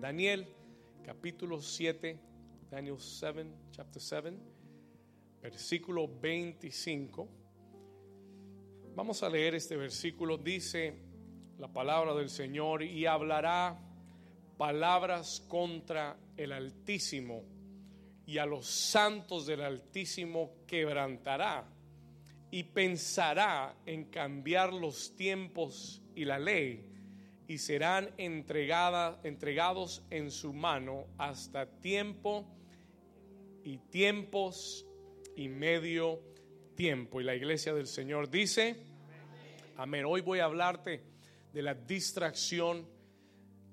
Daniel capítulo 7, Daniel 7, chapter 7, versículo 25. Vamos a leer este versículo. Dice la palabra del Señor y hablará palabras contra el Altísimo y a los santos del Altísimo quebrantará y pensará en cambiar los tiempos y la ley y serán entregadas, entregados en su mano hasta tiempo y tiempos y medio tiempo. Y la iglesia del Señor dice, amén, hoy voy a hablarte de la distracción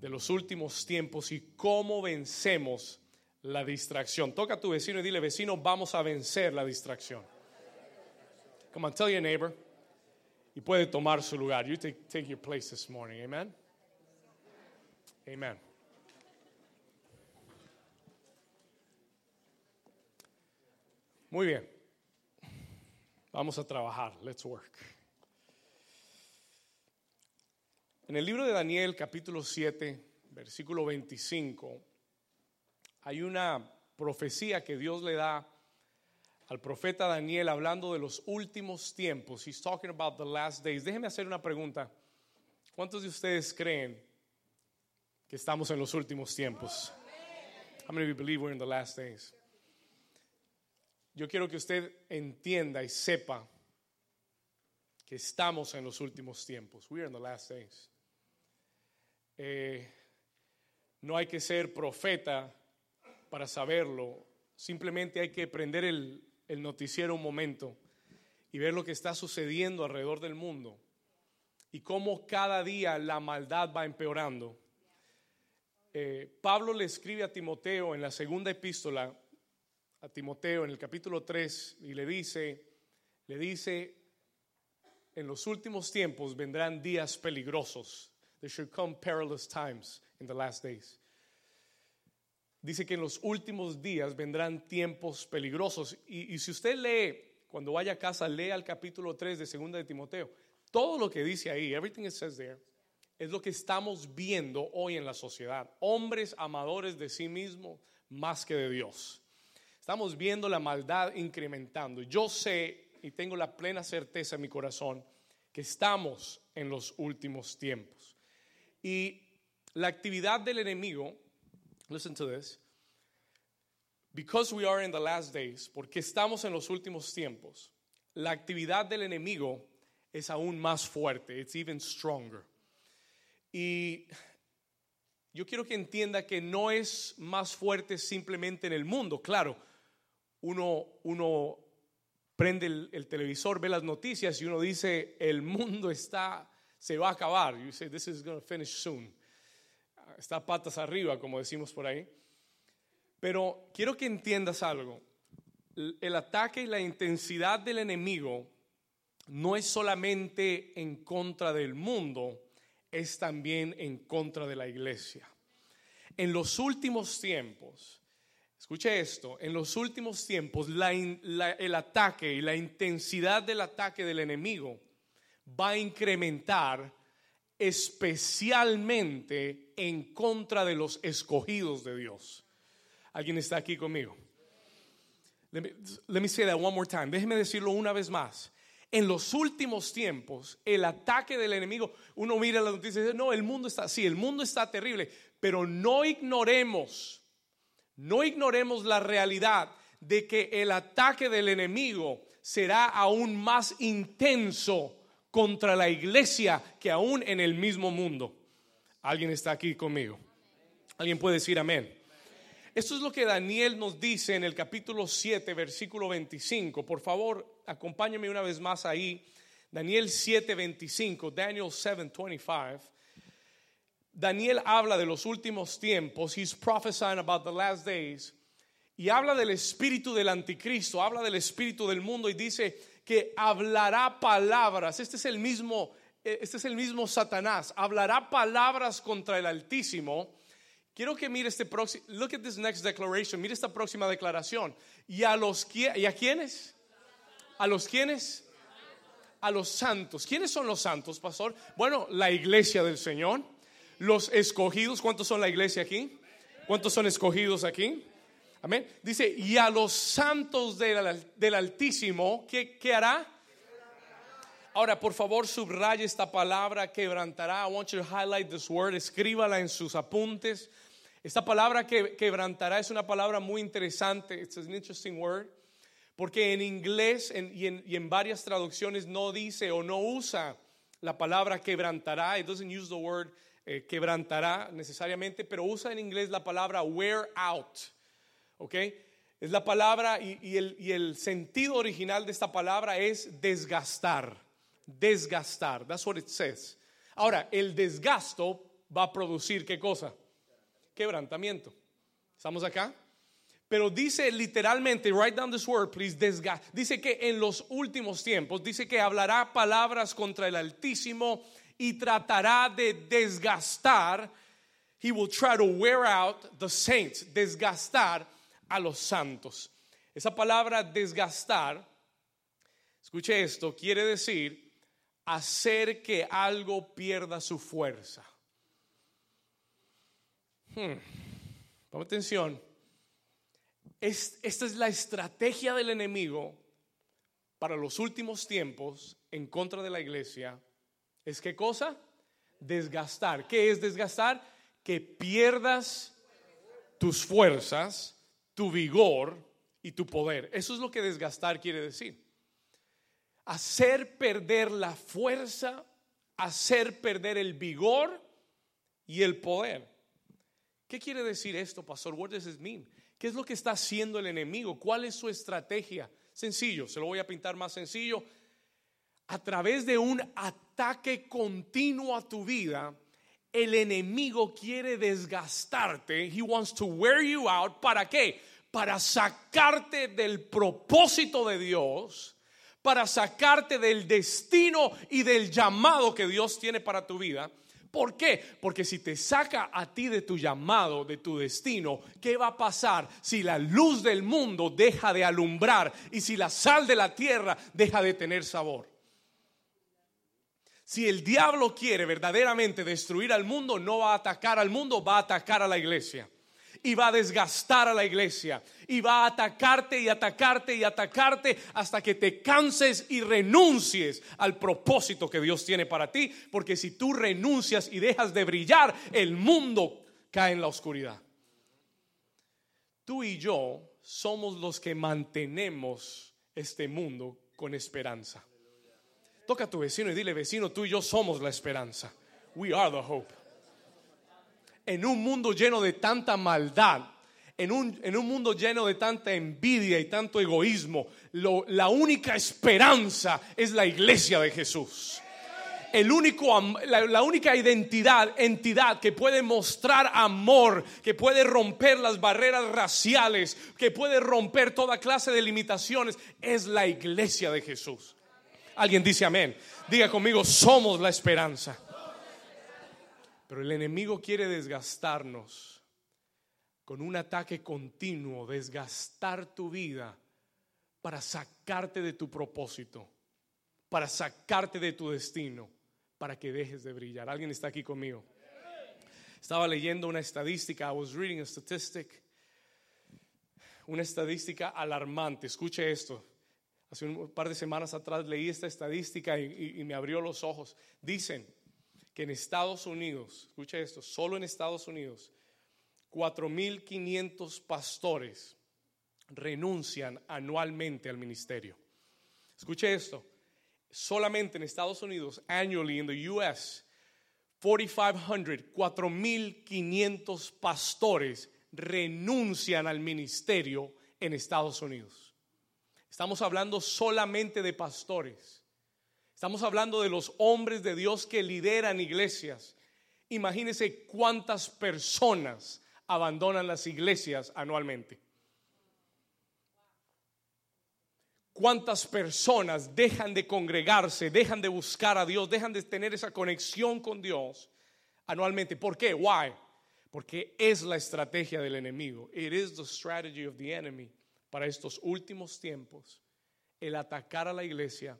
de los últimos tiempos y cómo vencemos la distracción. Toca a tu vecino y dile, vecino, vamos a vencer la distracción. Come on, tell your neighbor. Y puede tomar su lugar. You take, take your place this morning. Amen. Amen. Muy bien. Vamos a trabajar. Let's work. En el libro de Daniel, capítulo 7, versículo 25, hay una profecía que Dios le da al profeta Daniel hablando de los últimos tiempos. He's talking about the last days. Déjeme hacer una pregunta. ¿Cuántos de ustedes creen que estamos en los últimos tiempos? How many of you believe we're in the last days? Yo quiero que usted entienda y sepa que estamos en los últimos tiempos. We are in the last days. Eh, no hay que ser profeta para saberlo. Simplemente hay que prender el, el noticiero un momento y ver lo que está sucediendo alrededor del mundo y cómo cada día la maldad va empeorando. Eh, Pablo le escribe a Timoteo en la segunda epístola, a Timoteo en el capítulo 3, y le dice, le dice, en los últimos tiempos vendrán días peligrosos. There should come perilous times in the last days. Dice que en los últimos días vendrán tiempos peligrosos. Y, y si usted lee, cuando vaya a casa, lea el capítulo 3 de segunda de Timoteo. Todo lo que dice ahí, everything it says there, es lo que estamos viendo hoy en la sociedad. Hombres amadores de sí mismos más que de Dios. Estamos viendo la maldad incrementando. Yo sé y tengo la plena certeza en mi corazón que estamos en los últimos tiempos. Y la actividad del enemigo, listen to this, because we are in the last days, porque estamos en los últimos tiempos, la actividad del enemigo es aún más fuerte, it's even stronger. Y yo quiero que entienda que no es más fuerte simplemente en el mundo. Claro, uno, uno prende el, el, televisor, ve las noticias y uno dice, el mundo está, se va a acabar. You say, this is going to finish soon. Está patas arriba, como decimos por ahí. Pero quiero que entiendas algo. El ataque y la intensidad del enemigo no es solamente en contra del mundo, es también en contra de la iglesia. En los últimos tiempos, escuche esto, en los últimos tiempos el ataque y la intensidad del ataque del enemigo va a incrementar especialmente en contra de los escogidos de Dios. ¿Alguien está aquí conmigo? Let me, let me say that one more time. Déjeme decirlo una vez más en los últimos tiempos, el ataque del enemigo, uno mira las noticias y dice, no, el mundo está, sí, el mundo está terrible, pero no ignoremos, no ignoremos la realidad de que el ataque del enemigo será aún más intenso contra la iglesia que aún en el mismo mundo. ¿Alguien está aquí conmigo? ¿Alguien puede decir amén? Esto es lo que Daniel nos dice en el capítulo 7, versículo 25. Por favor, acompáñame una vez más ahí. Daniel 7, 25. Daniel 7, 25. Daniel habla de los últimos tiempos. He's prophesying about the last days. Y habla del espíritu del anticristo, habla del espíritu del mundo y dice que hablará palabras. Este es el mismo, este es el mismo Satanás. Hablará palabras contra el Altísimo Quiero que mire este próximo, look at this next declaration, mire esta próxima declaración. ¿Y a los y a quiénes? ¿A los quiénes? A los santos. ¿Quiénes son los santos, pastor? Bueno, la iglesia del Señor. los escogidos, ¿cuántos son la iglesia aquí? ¿Cuántos son escogidos aquí? Amén. Dice, y a los santos del, Altísimo, ¿qué, ¿qué, hará? Ahora, por favor, subraye esta palabra, quebrantará. I want you to highlight this word, escríbala en sus apuntes. Esta palabra que quebrantará es una palabra muy interesante. It's an interesting word. Porque en inglés y, en, y, en, varias traducciones no dice o no usa la palabra quebrantará. It doesn't use the word eh, quebrantará necesariamente, pero usa en inglés la palabra wear out. ¿Ok? Es la palabra y, el, y el sentido original de esta palabra es desgastar. Desgastar. That's what it says. Ahora, el desgasto va a producir qué cosa? Quebrantamiento. ¿Estamos acá? Pero dice literalmente, write down this word, please, Dice que en los últimos tiempos, dice que hablará palabras contra el Altísimo y tratará de desgastar. He will try to wear out the saints, desgastar a los santos. Esa palabra desgastar, escuche esto, quiere decir hacer que algo pierda su fuerza. Hmm. atención esta es la estrategia del enemigo para los últimos tiempos en contra de la iglesia. ¿Es qué cosa? Desgastar. ¿Qué es desgastar? Que pierdas tus fuerzas, tu vigor y tu poder. Eso es lo que desgastar quiere decir. Hacer perder la fuerza, hacer perder el vigor y el poder. ¿Qué quiere decir esto, pastor? What does it mean? ¿Qué es lo que está haciendo el enemigo? ¿Cuál es su estrategia? Sencillo, se lo voy a pintar más sencillo. A través de un ataque continuo a tu vida, el enemigo quiere desgastarte. He wants to wear you out. ¿Para qué? Para sacarte del propósito de Dios, para sacarte del destino y del llamado que Dios tiene para tu vida ¿Por qué? Porque si te saca a ti de tu llamado, de tu destino, ¿qué va a pasar si la luz del mundo deja de alumbrar y si la sal de la tierra deja de tener sabor? Si el diablo quiere verdaderamente destruir al mundo, no va a atacar al mundo, va a atacar a la iglesia y va a desgastar a la iglesia y va a atacarte y atacarte y atacarte hasta que te canses y renuncies al propósito que Dios tiene para ti, porque si tú renuncias y dejas de brillar, el mundo cae en la oscuridad. Tú y yo somos los que mantenemos este mundo con esperanza. Toca a tu vecino y dile, vecino, tú y yo somos la esperanza. We are the hope en un mundo lleno de tanta maldad, en un, en un mundo lleno de tanta envidia y tanto egoísmo, la única esperanza es la iglesia de Jesús. El único, la, la, única identidad, entidad que puede mostrar amor, que puede romper las barreras raciales, que puede romper toda clase de limitaciones, es la iglesia de Jesús. Alguien dice amén. Diga conmigo, somos la esperanza. Pero el enemigo quiere desgastarnos con un ataque continuo, desgastar tu vida para sacarte de tu propósito, para sacarte de tu destino, para que dejes de brillar. ¿Alguien está aquí conmigo? Estaba leyendo una estadística, I was reading a statistic, una estadística alarmante. Escuche esto. Hace un par de semanas atrás leí esta estadística y, y me abrió los ojos. Dicen que en Estados Unidos, escucha esto, solo en Estados Unidos, 4.500 pastores renuncian anualmente al ministerio. Escuche esto, solamente en Estados Unidos, annually in the US, 4,500, 4.500 pastores renuncian al ministerio en Estados Unidos. Estamos hablando solamente de pastores. Estamos hablando de los hombres de Dios que lideran iglesias. Imagínense cuántas personas abandonan las iglesias anualmente. ¿Cuántas personas dejan de congregarse, dejan de buscar a Dios, dejan de tener esa conexión con Dios anualmente? ¿Por qué? Why? Porque es la estrategia del enemigo. It is the strategy of the enemy para estos últimos tiempos el atacar a la iglesia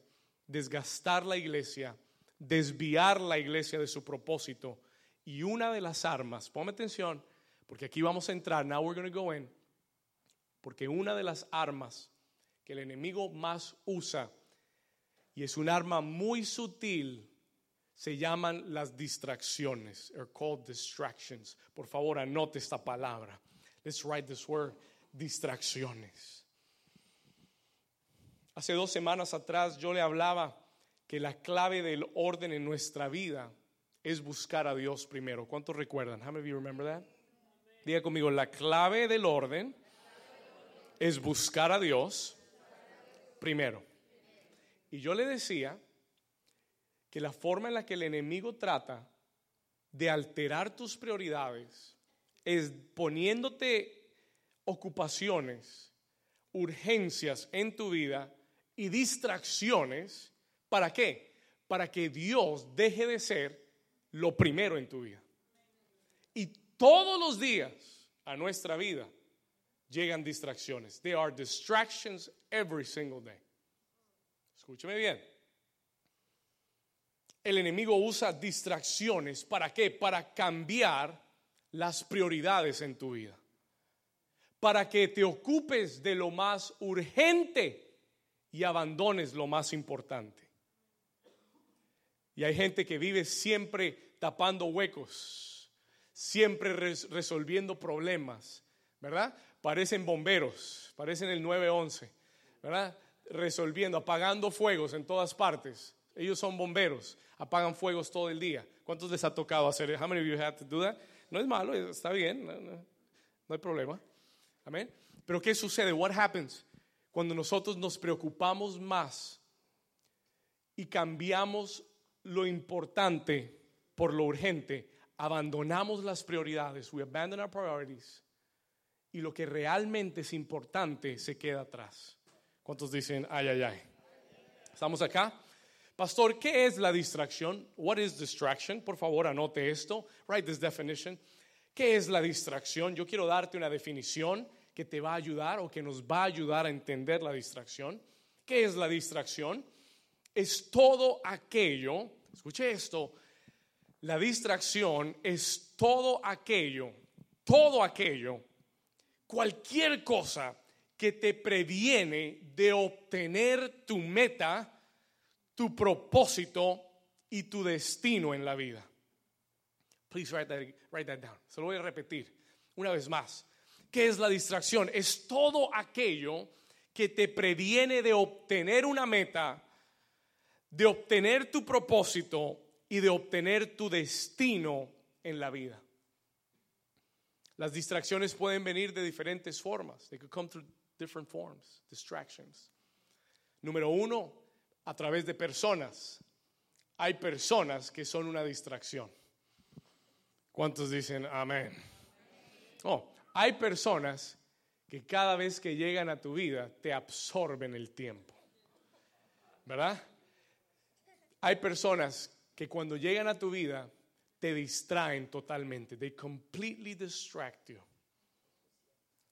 desgastar la iglesia, desviar la iglesia de su propósito Y una de las armas, ponme atención, porque aquí vamos a entrar, now we're going to go in, porque una de las armas que el enemigo más usa, y es un arma muy sutil, se llaman las distracciones, are called distractions. Por favor, anote esta palabra. Let's write this word, distracciones. Hace dos semanas atrás yo le hablaba que la clave del orden en nuestra vida es buscar a Dios primero. ¿Cuántos recuerdan? How many of you remember that? Diga conmigo, la clave del orden es buscar a Dios primero. Y yo le decía que la forma en la que el enemigo trata de alterar tus prioridades es poniéndote ocupaciones, urgencias en tu vida y distracciones. ¿Para qué? Para que Dios deje de ser lo primero en tu vida. Y todos los días a nuestra vida llegan distracciones. There are distractions every single day. Escúcheme bien el enemigo usa distracciones. ¿Para qué? Para cambiar las prioridades en tu vida. Para que te ocupes de lo más urgente y abandones lo más importante. Y hay gente que vive siempre tapando huecos, siempre resolviendo problemas, ¿verdad? Parecen bomberos, parecen el 911, ¿verdad? Resolviendo, apagando fuegos en todas partes. Ellos son bomberos apagan fuegos todo el día. ¿Cuántos les ha tocado hacer? How many of you had to do that? No es malo, está bien, no, hay problema. Amén. Pero ¿qué sucede? What happens cuando nosotros nos preocupamos más y cambiamos lo importante por lo urgente? Abandonamos las prioridades. We abandon our priorities. Y lo que realmente es importante se queda atrás. ¿Cuántos dicen, ay, ay, ay? ¿Estamos acá? Pastor, ¿qué es la distracción? What is distraction? Por favor, anote esto. Write this definition. ¿Qué es la distracción? Yo quiero darte una definición que te va a ayudar o que nos va a ayudar a entender la distracción. ¿Qué es la distracción? Es todo aquello, escuche esto, la distracción es todo aquello, todo aquello, cualquier cosa que te previene de obtener tu meta tu propósito y tu destino en la vida. Please write that, write that down. Se lo voy a repetir una vez más. ¿Qué es la distracción? Es todo aquello que te previene de obtener una meta, de obtener tu propósito y de obtener tu destino en la vida. Las distracciones pueden venir de diferentes formas. They could come through different forms, distractions. Número uno, a través de personas. Hay personas que son una distracción. ¿Cuántos dicen amén? Oh, hay personas que cada vez que llegan a tu vida te absorben el tiempo. ¿Verdad? Hay personas que cuando llegan a tu vida te distraen totalmente. They completely distract you.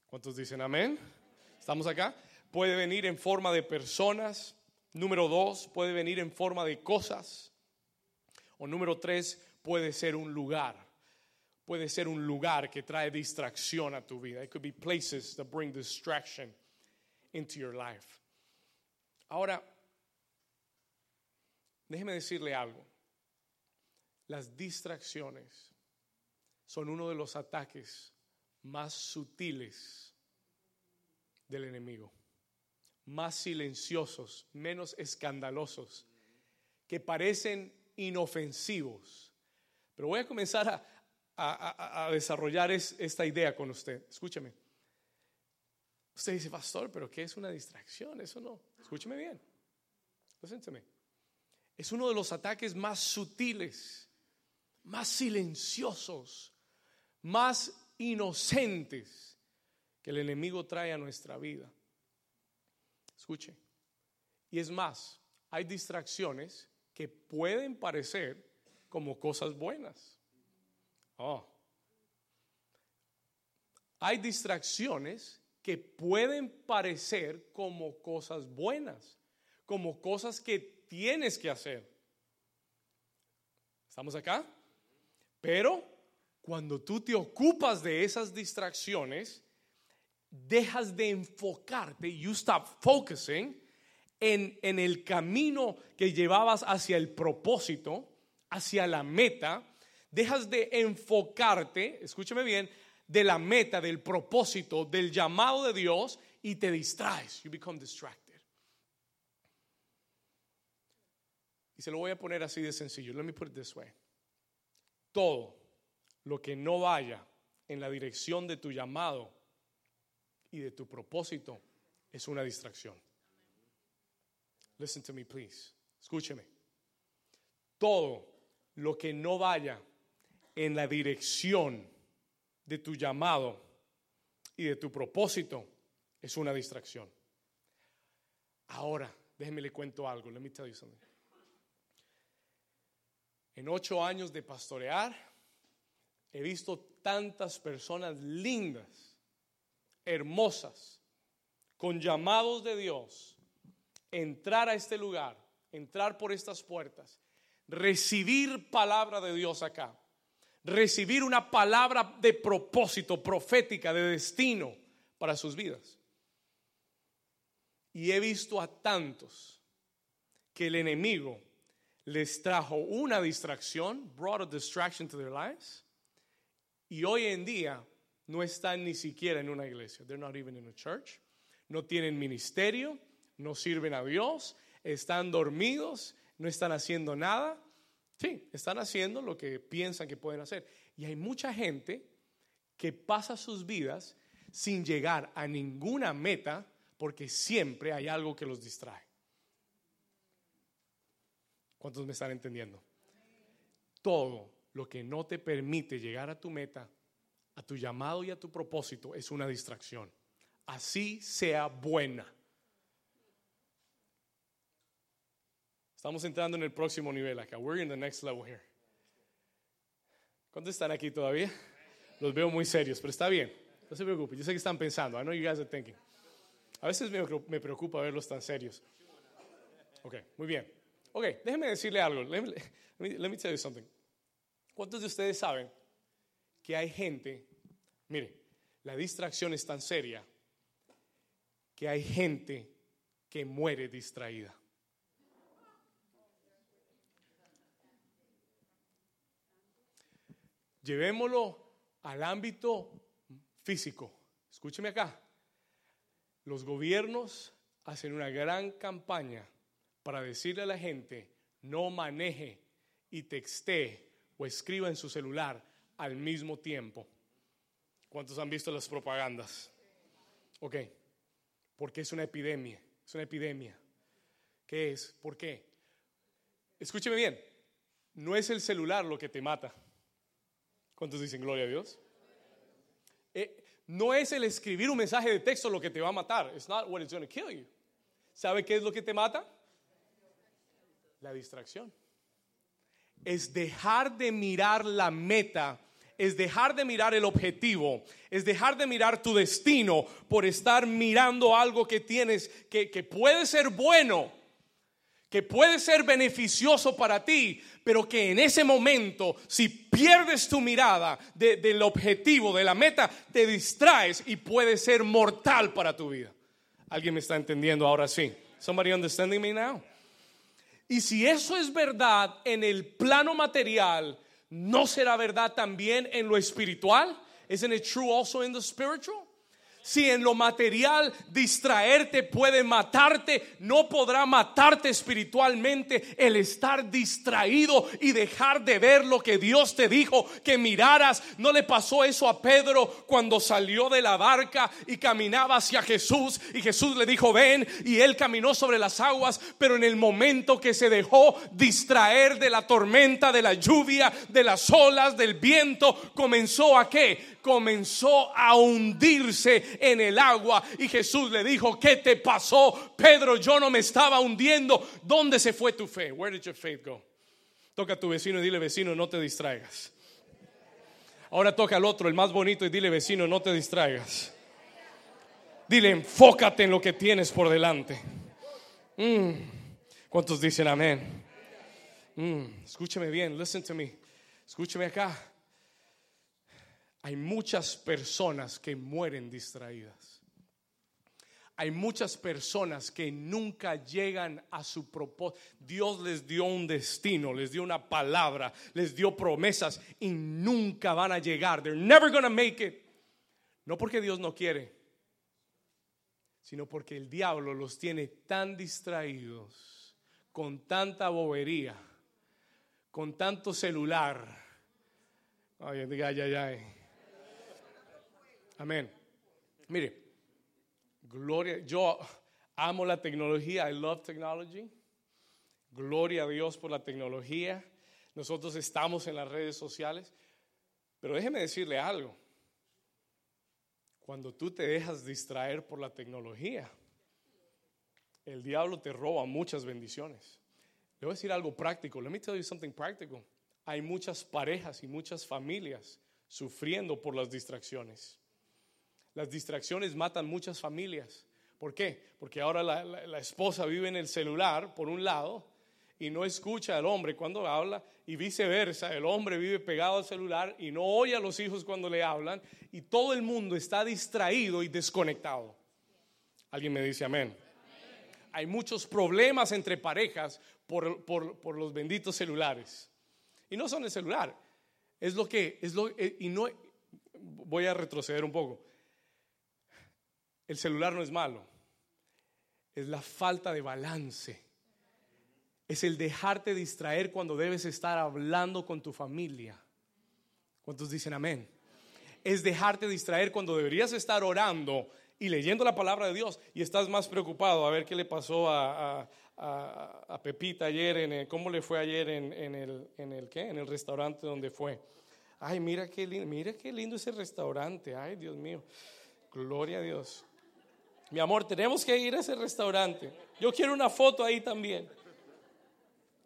¿Cuántos dicen amén? ¿Estamos acá? Puede venir en forma de personas, Número dos, puede venir en forma de cosas. O número tres, puede ser un lugar. Puede ser un lugar que trae distracción a tu vida. It could be places that bring distraction into your life. Ahora, déjeme decirle algo. Las distracciones son uno de los ataques más sutiles del enemigo más silenciosos, menos escandalosos, que parecen inofensivos. Pero voy a comenzar a, desarrollar esta idea con usted. Escúcheme. Usted dice, pastor, pero ¿qué es una distracción? Eso no. Escúcheme bien. Escúcheme. Es uno de los ataques más sutiles, más silenciosos, más inocentes que el enemigo trae a nuestra vida. Escuche. Y es más, hay distracciones que pueden parecer como cosas buenas. Oh. Hay distracciones que pueden parecer como cosas buenas, como cosas que tienes que hacer. ¿Estamos acá? Pero cuando tú te ocupas de esas distracciones, dejas de enfocarte, you stop focusing en, en el camino que llevabas hacia el propósito, hacia la meta, dejas de enfocarte, escúchame bien, de la meta, del propósito, del llamado de Dios y te distraes. You become distracted. Y se lo voy a poner así de sencillo. Let me put it this way. Todo lo que no vaya en la dirección de tu llamado y de tu propósito es una distracción. Listen to me, please. Escúcheme. Todo lo que no vaya en la dirección de tu llamado y de tu propósito es una distracción. Ahora, déjeme le cuento algo. Let me tell you something. En ocho años de pastorear, he visto tantas personas lindas, hermosas, con llamados de Dios, entrar a este lugar, entrar por estas puertas, recibir palabra de Dios acá, recibir una palabra de propósito, profética, de destino para sus vidas. Y he visto a tantos que el enemigo les trajo una distracción, brought a distraction to their lives, y hoy en día no están ni siquiera en una iglesia. They're not even in a church. No tienen ministerio, no sirven a Dios, están dormidos, no están haciendo nada. Sí, están haciendo lo que piensan que pueden hacer. Y hay mucha gente que pasa sus vidas sin llegar a ninguna meta porque siempre hay algo que los distrae. ¿Cuántos me están entendiendo? Todo lo que no te permite llegar a tu meta, a tu llamado y a tu propósito es una distracción. Así sea buena. Estamos entrando en el próximo nivel acá. We're in the next level here. ¿Cuántos están aquí todavía? Los veo muy serios, pero está bien. No se preocupe. Yo sé que están pensando. I know you guys are thinking. A veces me preocupa verlos tan serios. Ok, muy bien. Ok, déjeme decirle algo. Let me, let me tell you something. ¿Cuántos de ustedes saben que hay gente, mire, la distracción es tan seria que hay gente que muere distraída? Llevémoslo al ámbito físico. Escúcheme acá. Los gobiernos hacen una gran campaña para decirle a la gente, no maneje y texte o escriba en su celular al mismo tiempo. ¿Cuántos han visto las propagandas? Ok, porque es una epidemia, es una epidemia. ¿Qué es? ¿Por qué? Escúcheme bien, no es el celular lo que te mata. ¿Cuántos dicen gloria a Dios? Eh, no es el escribir un mensaje de texto lo que te va a matar. It's not what is going to kill you. ¿Sabe qué es lo que te mata? La distracción es dejar de mirar la meta, es dejar de mirar el objetivo, es dejar de mirar tu destino por estar mirando algo que tienes que, puede ser bueno, que puede ser beneficioso para ti, pero que en ese momento, si pierdes tu mirada del objetivo, de la meta, te distraes y puede ser mortal para tu vida. ¿Alguien me está entendiendo ahora sí? Somebody understanding me now? Y si eso es verdad en el plano material, ¿no será verdad también en lo espiritual? Isn't it true also in the spiritual? Si en lo material distraerte puede matarte, no podrá matarte espiritualmente el estar distraído y dejar de ver lo que Dios te dijo que miraras. ¿No le pasó eso a Pedro cuando salió de la barca y caminaba hacia Jesús y Jesús le dijo ven y él caminó sobre las aguas, pero en el momento que se dejó distraer de la tormenta, de la lluvia, de las olas, del viento, comenzó a qué? comenzó a hundirse en el agua y Jesús le dijo, ¿qué te pasó? Pedro, yo no me estaba hundiendo. ¿Dónde se fue tu fe? Where did your faith go? Toca a tu vecino y dile, vecino, no te distraigas. Ahora toca al otro, el más bonito, y dile, vecino, no te distraigas. Dile, enfócate en lo que tienes por delante. Mm. ¿Cuántos dicen amén? Mm. Escúchame bien, listen to me. Escúchame acá. Hay muchas personas que mueren distraídas. Hay muchas personas que nunca llegan a su propósito. Dios les dio un destino, les dio una palabra, les dio promesas y nunca van a llegar. They're never gonna make it. No porque Dios no quiere, sino porque el diablo los tiene tan distraídos, con tanta bobería, con tanto celular. Amén. Mire, gloria, yo amo la tecnología, I love technology. Gloria a Dios por la tecnología. Nosotros estamos en las redes sociales, pero déjeme decirle algo. Cuando tú te dejas distraer por la tecnología, el diablo te roba muchas bendiciones. Le voy a decir algo práctico. Let me tell you something practical. Hay muchas parejas y muchas familias sufriendo por las distracciones. Las distracciones matan muchas familias. ¿Por qué? Porque ahora la, esposa vive en el celular, por un lado, y no escucha al hombre cuando habla, y viceversa, el hombre vive pegado al celular y no oye a los hijos cuando le hablan, y todo el mundo está distraído y desconectado. ¿Alguien me dice amén? Hay muchos problemas entre parejas por, por, los benditos celulares. Y no son el celular, es lo que, es lo, eh, y no, voy a retroceder un poco el celular no es malo, es la falta de balance. Es el dejarte distraer cuando debes estar hablando con tu familia. ¿Cuántos dicen amén? Es dejarte distraer cuando deberías estar orando y leyendo la palabra de Dios y estás más preocupado a ver qué le pasó a, Pepita ayer, en cómo le fue ayer en, el, en, el, ¿qué? en el restaurante donde fue. Ay, mira qué, lindo, mira qué lindo ese restaurante. Ay, Dios mío. Gloria a Dios. Mi amor, tenemos que ir a ese restaurante. Yo quiero una foto ahí también.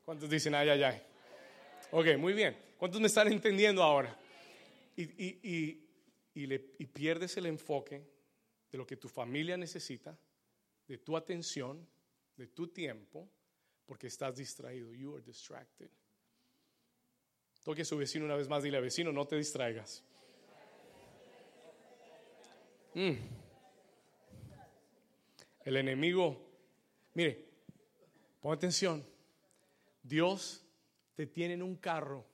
¿Cuántos dicen ay, ay, ay? Ok, muy bien. ¿Cuántos me están entendiendo ahora? Y, le, pierdes el enfoque de lo que tu familia necesita, de tu atención, de tu tiempo, porque estás distraído. You are distracted. Toque a su vecino una vez más, dile vecino, no te distraigas. Mm. El enemigo, mire, pon atención, Dios te tiene en un carro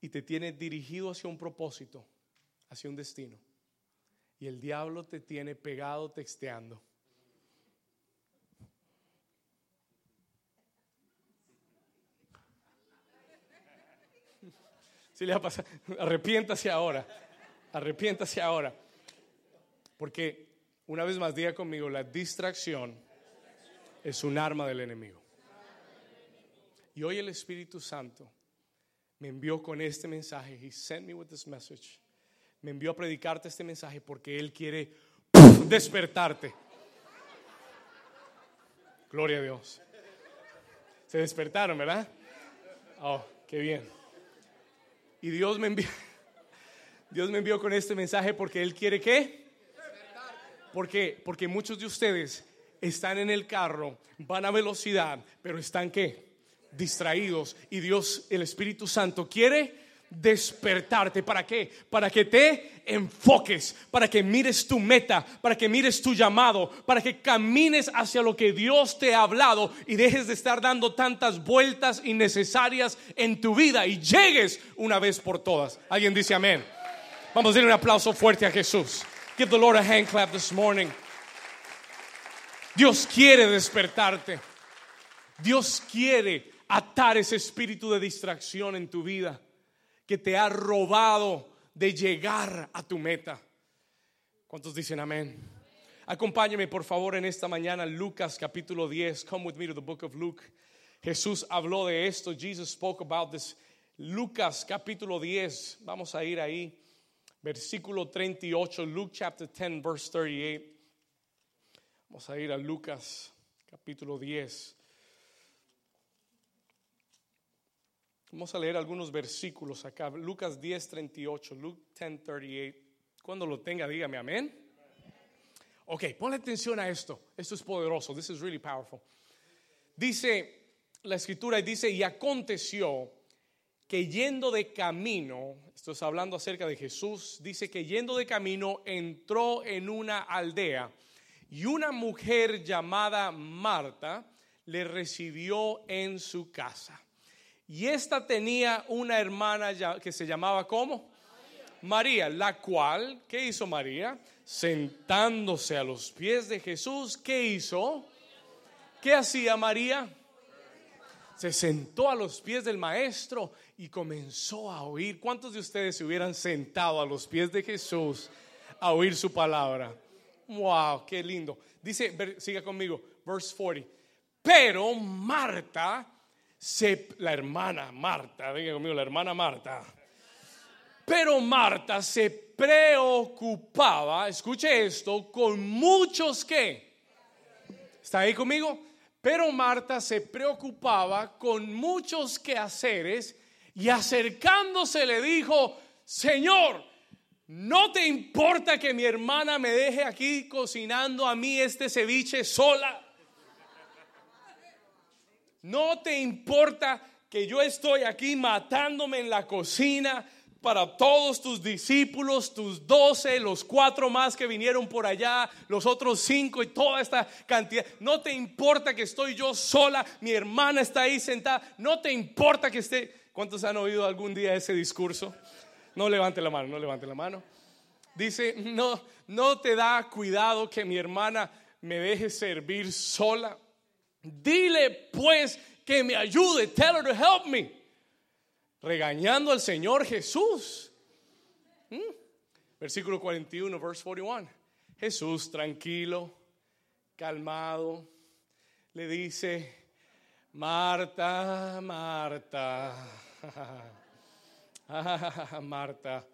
y te tiene dirigido hacia un propósito, hacia un destino. Y el diablo te tiene pegado texteando. Si le va a pasar, arrepiéntase ahora, arrepiéntase ahora. Porque una vez más, diga conmigo, la distracción es un arma del enemigo. Y hoy el Espíritu Santo me envió con este mensaje. He sent me with this message. Me envió a predicarte este mensaje porque Él quiere despertarte. Gloria a Dios. Se despertaron, ¿verdad? Oh, qué bien. Y Dios me envió, Dios me envió con este mensaje porque Él quiere que ¿Por qué? Porque muchos de ustedes están en el carro, van a velocidad, pero están qué? Distraídos. Y Dios, el Espíritu Santo, quiere despertarte. ¿Para qué? Para que te enfoques, para que mires tu meta, para que mires tu llamado, para que camines hacia lo que Dios te ha hablado y dejes de estar dando tantas vueltas innecesarias en tu vida y llegues una vez por todas. ¿Alguien dice amén? Vamos a darle un aplauso fuerte a Jesús. Give the Lord a hand clap this morning. Dios quiere despertarte. Dios quiere atar ese espíritu de distracción en tu vida que te ha robado de llegar a tu meta. ¿Cuántos dicen amén? Acompáñeme por favor en esta mañana Lucas capítulo 10. Come with me to the book of Luke. Jesús habló de esto. Jesus spoke about this. Lucas capítulo 10. Vamos a ir ahí versículo 38, Luke chapter 10, verse 38. Vamos a ir a Lucas capítulo 10. Vamos a leer algunos versículos acá. Lucas 10, 38, Luke 10, 38. Cuando lo tenga, dígame amén. Ok, ponle atención a esto. Esto es poderoso. This is really powerful. Dice la escritura dice, y aconteció que yendo de camino, esto es hablando acerca de Jesús, dice que yendo de camino entró en una aldea y una mujer llamada Marta le recibió en su casa. Y esta tenía una hermana que se llamaba ¿cómo? María, la cual, ¿qué hizo María? Sentándose a los pies de Jesús, ¿qué hizo? ¿Qué hacía María? Se sentó a los pies del maestro y comenzó a oír. ¿Cuántos de ustedes se hubieran sentado a los pies de Jesús a oír su palabra? Wow, qué lindo. Dice, siga conmigo, verse 40. Pero Marta, la hermana Marta, venga conmigo, la hermana Marta. Pero Marta se preocupaba, escuche esto, con muchos que. ¿Está ahí conmigo? Pero Marta se preocupaba con muchos quehaceres y acercándose le dijo, Señor, ¿no te importa que mi hermana me deje aquí cocinando a mí este ceviche sola? ¿No te importa que yo estoy aquí matándome en la cocina? Para todos tus discípulos, tus doce, los cuatro más que vinieron por allá, los otros cinco y toda esta cantidad. No te importa que estoy yo sola, mi hermana está ahí sentada. No te importa que esté. ¿Cuántos han oído algún día ese discurso? No levante la mano, no levante la mano. Dice, no, no te da cuidado que mi hermana me deje servir sola. Dile pues que me ayude. Tell her to help me regañando al Señor Jesús. ¿Mm? Versículo 41, verse 41. Jesús tranquilo, calmado, le dice, Marta, Marta, Marta,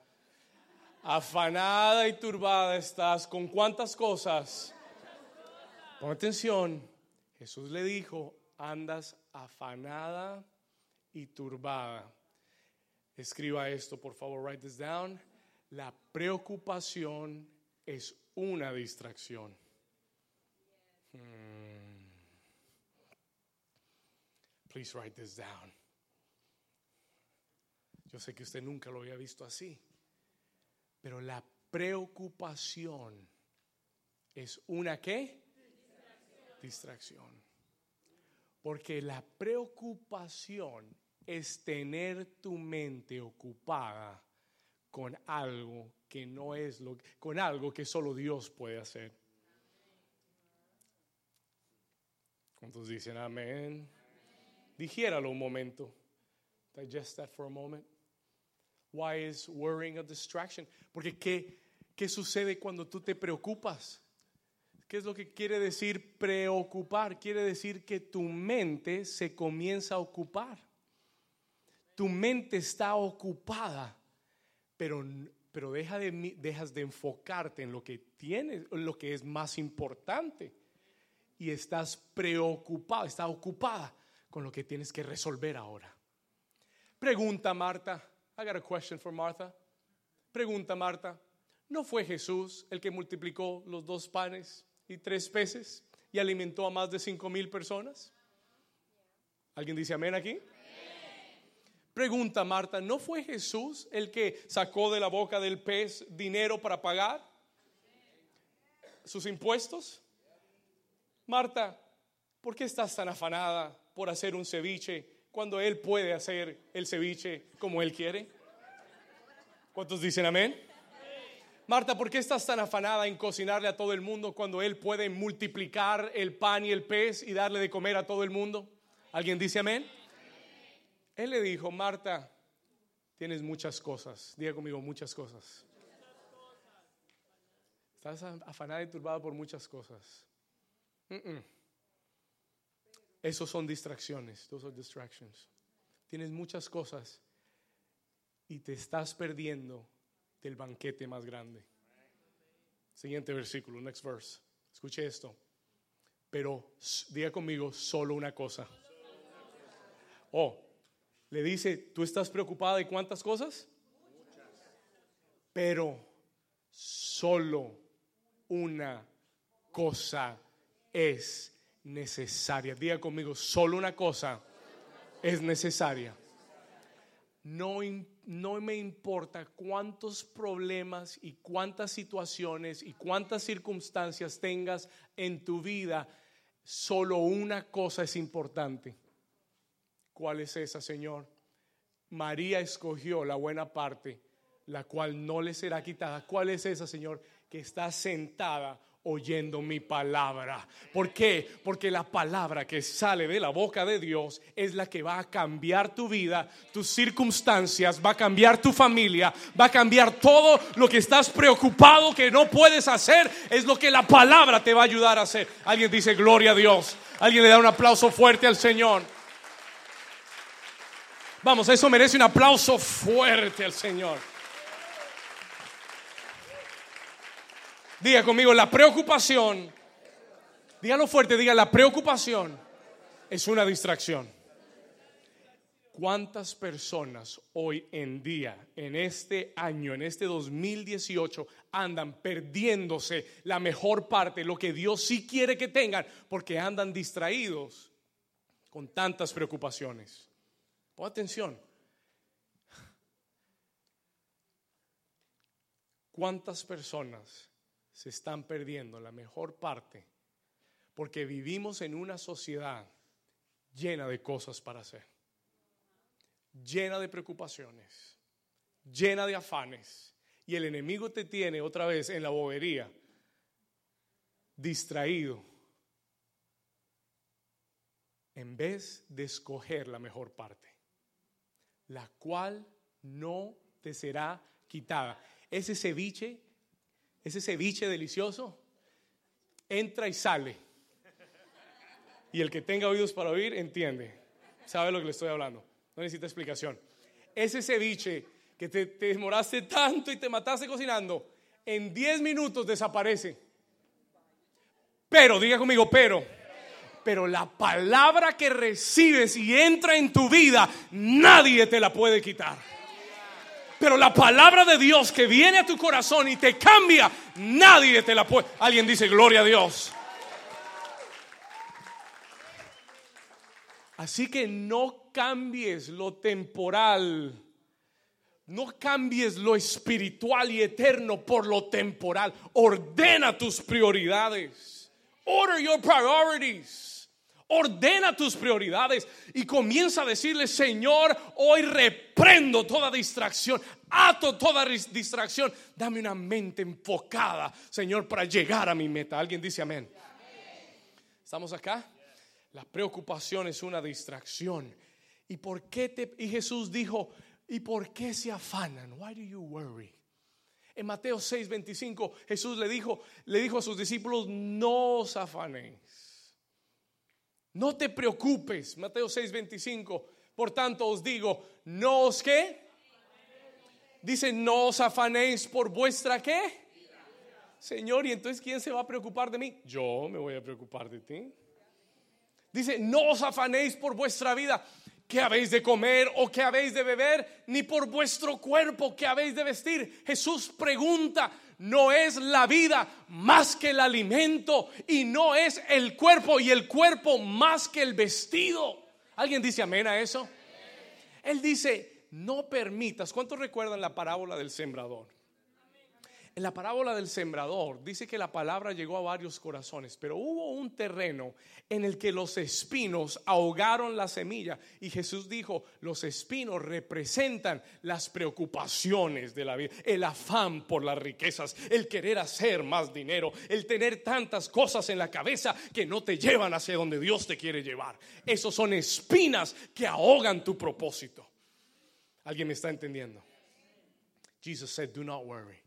afanada y turbada estás con cuántas cosas. Pon atención, Jesús le dijo, andas afanada y turbada. Escriba esto, por favor, write this down. La preocupación es una distracción. Hmm. Please write this down. Yo sé que usted nunca lo había visto así, pero la preocupación es una qué? Distracción. Distracción. Porque la preocupación es tener tu mente ocupada con algo que no es lo con algo que solo Dios puede hacer. ¿Cuántos dicen amén? Dijéralo un momento. Digest that for a moment. Why is worrying a distraction? Porque ¿qué, qué sucede cuando tú te preocupas? ¿Qué es lo que quiere decir preocupar? Quiere decir que tu mente se comienza a ocupar tu mente está ocupada, pero, pero deja de, dejas de enfocarte en lo que tienes, lo que es más importante. Y estás preocupado, está ocupada con lo que tienes que resolver ahora. Pregunta Marta, I got a question for Martha. Pregunta Marta, ¿no fue Jesús el que multiplicó los dos panes y tres peces y alimentó a más de cinco mil personas? ¿Alguien dice amén aquí? Pregunta Marta, ¿no fue Jesús el que sacó de la boca del pez dinero para pagar sus impuestos? Marta, ¿por qué estás tan afanada por hacer un ceviche cuando Él puede hacer el ceviche como Él quiere? ¿Cuántos dicen amén? Marta, ¿por qué estás tan afanada en cocinarle a todo el mundo cuando Él puede multiplicar el pan y el pez y darle de comer a todo el mundo? ¿Alguien dice amén? Él le dijo, Marta, tienes muchas cosas. Diga conmigo, muchas cosas. Estás afanada y turbada por muchas cosas. Esos son distracciones. Those are distractions. Tienes muchas cosas y te estás perdiendo del banquete más grande. Siguiente versículo, next verse. Escuche esto. Pero diga conmigo solo una cosa. Oh, le dice, ¿tú estás preocupada de cuántas cosas? Pero solo una cosa es necesaria. Diga conmigo, solo una cosa es necesaria. no, no me importa cuántos problemas y cuántas situaciones y cuántas circunstancias tengas en tu vida, solo una cosa es importante. ¿Cuál es esa, Señor? María escogió la buena parte, la cual no le será quitada. ¿Cuál es esa, Señor? Que está sentada oyendo mi palabra. ¿Por qué? Porque la palabra que sale de la boca de Dios es la que va a cambiar tu vida, tus circunstancias, va a cambiar tu familia, va a cambiar todo lo que estás preocupado que no puedes hacer, es lo que la palabra te va a ayudar a hacer. Alguien dice gloria a Dios. Alguien le da un aplauso fuerte al Señor. Vamos, eso merece un aplauso fuerte al Señor. Diga conmigo, la preocupación, dígalo fuerte, diga, la preocupación es una distracción. ¿Cuántas personas hoy en día, en este año, en este 2018, andan perdiéndose la mejor parte, lo que Dios sí quiere que tengan, porque andan distraídos con tantas preocupaciones? Pon atención. ¿Cuántas personas se están perdiendo la mejor parte porque vivimos en una sociedad llena de cosas para hacer, llena de preocupaciones, llena de afanes. Y el enemigo te tiene otra vez en la bobería, distraído, en vez de escoger la mejor parte, la cual no te será quitada. Ese ceviche ese ceviche delicioso entra y sale. Y el que tenga oídos para oír, entiende. Sabe lo que le estoy hablando. No necesita explicación. Ese ceviche que te, demoraste tanto y te mataste cocinando, en 10 minutos desaparece. Pero, diga conmigo, pero. Pero la palabra que recibes y entra en tu vida, nadie te la puede quitar. Pero la palabra de Dios que viene a tu corazón y te cambia, nadie te la puede. Alguien dice, gloria a Dios. Así que no cambies lo temporal. No cambies lo espiritual y eterno por lo temporal. Ordena tus prioridades. Order your priorities. Ordena tus prioridades y comienza a decirle, Señor, hoy reprendo toda distracción, ato toda distracción, dame una mente enfocada, Señor, para llegar a mi meta. ¿Alguien dice amén? ¿Estamos acá? La preocupación es una distracción. ¿Y por qué te y Jesús dijo, ¿y por qué se afanan? Why do you worry? En Mateo 6:25 Jesús le dijo, le dijo a sus discípulos, no os afanéis no te preocupes, Mateo 6:25. Por tanto os digo, no os qué. Dice, no os afanéis por vuestra qué. Señor, y entonces ¿quién se va a preocupar de mí? Yo me voy a preocupar de ti. Dice, no os afanéis por vuestra vida, qué habéis de comer o qué habéis de beber, ni por vuestro cuerpo, qué habéis de vestir. Jesús pregunta, no es la vida más que el alimento y no es el cuerpo y el cuerpo más que el vestido. ¿Alguien dice amén a eso? Él dice, no permitas. ¿Cuántos recuerdan la parábola del sembrador? En la parábola del sembrador dice que la palabra llegó a varios corazones, pero hubo un terreno en el que los espinos ahogaron la semilla y Jesús dijo, los espinos representan las preocupaciones de la vida, el afán por las riquezas, el querer hacer más dinero, el tener tantas cosas en la cabeza que no te llevan hacia donde Dios te quiere llevar. Esos son espinas que ahogan tu propósito. ¿Alguien me está entendiendo? Jesus said, do not worry.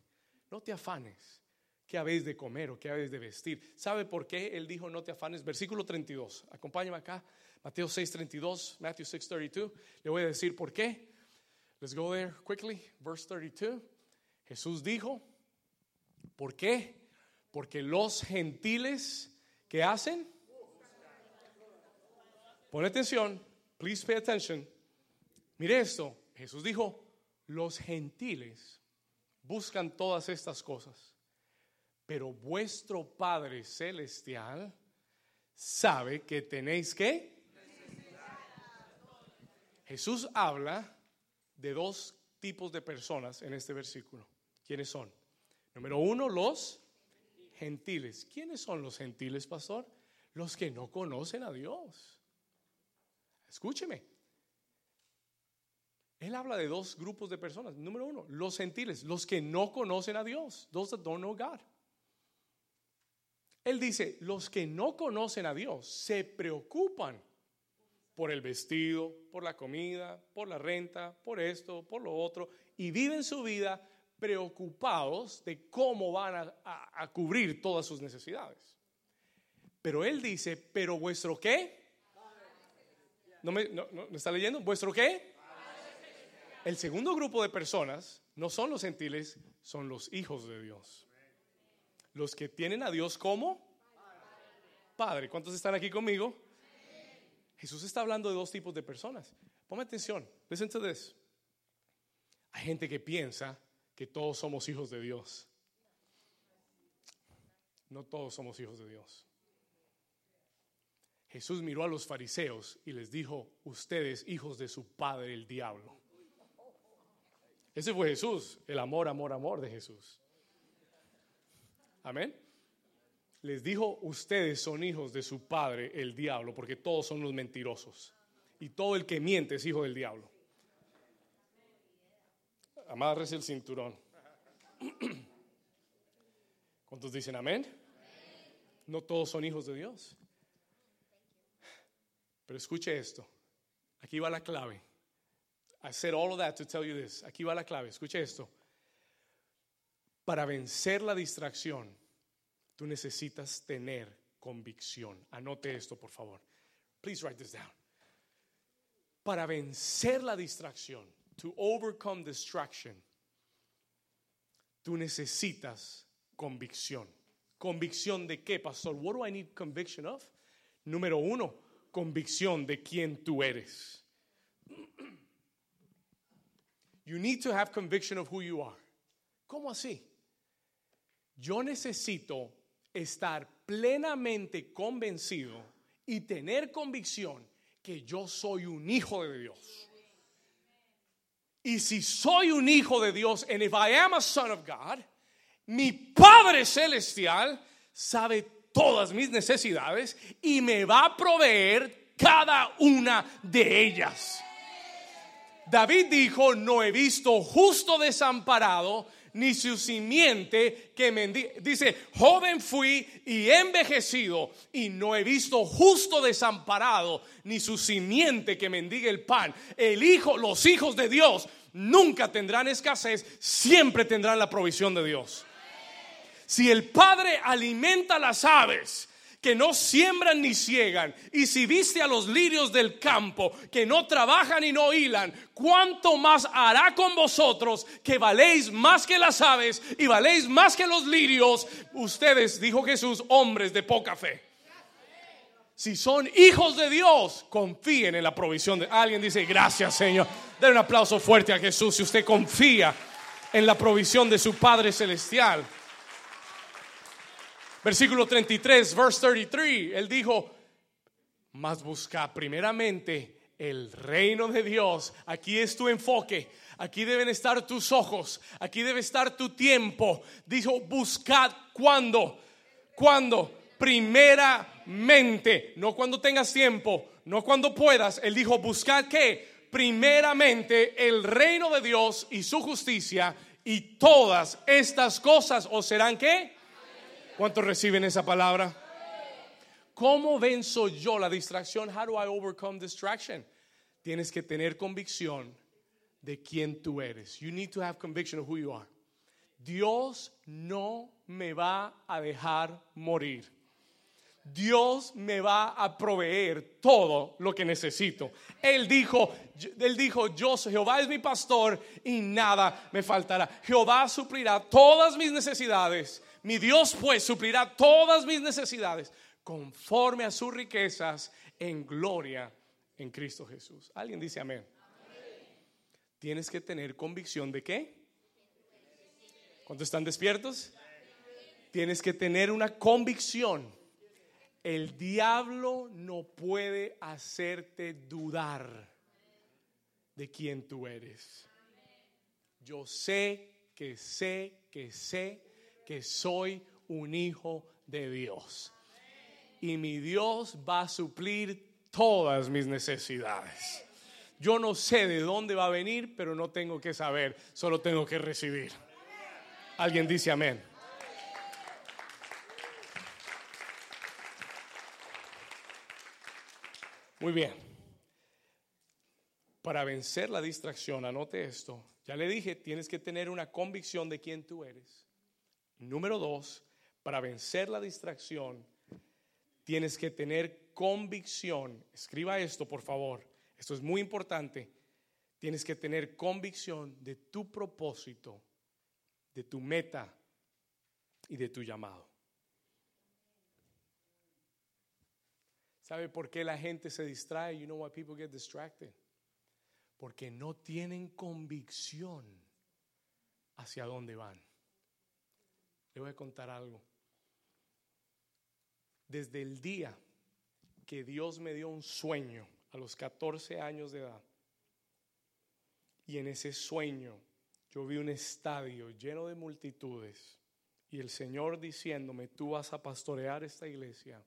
No te afanes. ¿Qué habéis de comer o qué habéis de vestir? ¿Sabe por qué él dijo no te afanes? Versículo 32. Acompáñame acá. Mateo 6:32, Matthew 6:32. Le voy a decir por qué. Let's go there quickly. Verse 32. Jesús dijo, ¿por qué? Porque los gentiles que hacen Pon atención, please pay attention. Mire esto, Jesús dijo, los gentiles buscan todas estas cosas. Pero vuestro Padre Celestial sabe que tenéis que. Jesús habla de dos tipos de personas en este versículo. ¿Quiénes son? Número uno, los gentiles. ¿Quiénes son los gentiles, pastor? Los que no conocen a Dios. Escúcheme. Él habla de dos grupos de personas. Número uno, los gentiles, los que no conocen a Dios. Those that don't know God. Él dice, los que no conocen a Dios se preocupan por el vestido, por la comida, por la renta, por esto, por lo otro, y viven su vida preocupados de cómo van a, cubrir todas sus necesidades. Pero él dice, pero vuestro qué? ¿No me, está leyendo? ¿Vuestro qué? El segundo grupo de personas no son los gentiles, son los hijos de Dios. Los que tienen a Dios como Padre. ¿Cuántos están aquí conmigo? Jesús está hablando de dos tipos de personas. Ponme atención. Listen. Hay gente que piensa que todos somos hijos de Dios. No todos somos hijos de Dios. Jesús miró a los fariseos y les dijo, ustedes hijos de su padre el diablo. Ese fue Jesús, el amor, amor, amor de Jesús. Amén les dijo, ustedes son hijos de su padre, el diablo, porque todos son los mentirosos. Y todo el que miente es hijo del diablo. Amarres el cinturón. ¿Cuántos dicen amén? No todos son hijos de Dios. Pero escuche esto. Aquí va la clave. I said all of that to tell you this. Aquí va la clave. Escuche esto. Para vencer la distracción Tú necesitas tener convicción. Anote esto, por favor. Please write this down. Para vencer la distracción, to overcome distraction, tú necesitas convicción. ¿Convicción de qué, pastor? What do I need conviction of? Número uno, convicción de quién tú eres. You need to have conviction of who you are. ¿Cómo así? Yo necesito estar plenamente convencido y tener convicción que yo soy un hijo de Dios. Y si soy un hijo de Dios, and if I am a son of God, mi Padre Celestial sabe todas mis necesidades y me va a proveer cada una de ellas. David dijo, no he visto justo desamparado, ni su simiente que me dice, joven fui y envejecido y no he visto justo desamparado, ni su simiente que mendigue el pan. El hijo, los hijos de Dios nunca tendrán escasez, siempre tendrán la provisión de Dios. Si el Padre alimenta las aves, que no siembran ni ciegan, y si viste a los lirios del campo, que no trabajan y no hilan, ¿cuánto más hará con vosotros que valéis más que las aves y valéis más que los lirios? Ustedes, dijo Jesús, hombres de poca fe. Si son hijos de Dios, confíen en la provisión de alguien. Dice, gracias Señor. Den un aplauso fuerte a Jesús si usted confía en la provisión de su Padre Celestial. Versículo 33, verse 33, él dijo, más busca primeramente el reino de Dios. Aquí es tu enfoque. Aquí deben estar tus ojos. Aquí debe estar tu tiempo. Dijo, buscad cuando. Cuando. Primeramente. No cuando tengas tiempo. No cuando puedas. Él dijo, buscad que. Primeramente el reino de Dios y su justicia. Y todas estas cosas os serán que ¿Cuántos reciben esa palabra? ¿Cómo venzo yo la distracción? How do I overcome distraction? Tienes que tener convicción de quién tú eres. You need to have conviction of who you are. Dios no me va a dejar morir. Dios me va a proveer todo lo que necesito. Él dijo, él dijo, yo Jehová es mi pastor y nada me faltará. Jehová suplirá todas mis necesidades mi Dios pues suplirá todas mis necesidades conforme a sus riquezas en gloria en Cristo Jesús. ¿Alguien dice amén? Tienes que tener convicción de qué? ¿Cuántos están despiertos? Tienes que tener una convicción. El diablo no puede hacerte dudar de quién tú eres. Yo sé que sé que sé que soy un hijo de Dios. Y mi Dios va a suplir todas mis necesidades. Yo no sé de dónde va a venir, pero no tengo que saber, solo tengo que recibir. Alguien dice amén. Muy bien. Para vencer la distracción, anote esto. Ya le dije, tienes que tener una convicción de quién tú eres. Número dos, para vencer la distracción, tienes que tener convicción. Escriba esto, por favor. Esto es muy importante. Tienes que tener convicción de tu propósito, de tu meta y de tu llamado. ¿Sabe por qué la gente se distrae? You know why people get distracted? Porque no tienen convicción hacia dónde van. Le voy a contar algo. Desde el día que Dios me dio un sueño a los 14 años de edad, y en ese sueño yo vi un estadio lleno de multitudes y el Señor diciéndome, tú vas a pastorear esta iglesia.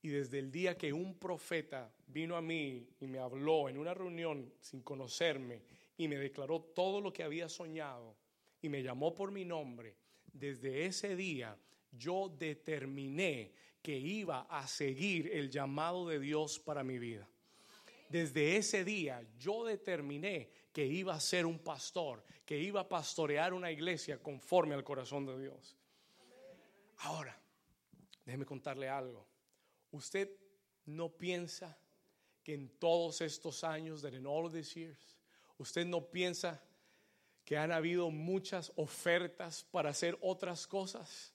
Y desde el día que un profeta vino a mí y me habló en una reunión sin conocerme y me declaró todo lo que había soñado y me llamó por mi nombre, desde ese día yo determiné que iba a seguir el llamado de Dios para mi vida. Desde ese día yo determiné que iba a ser un pastor, que iba a pastorear una iglesia conforme al corazón de Dios. Ahora, déjeme contarle algo. ¿Usted no piensa que en todos estos años, that in all of these years, usted no piensa que han habido muchas ofertas para hacer otras cosas.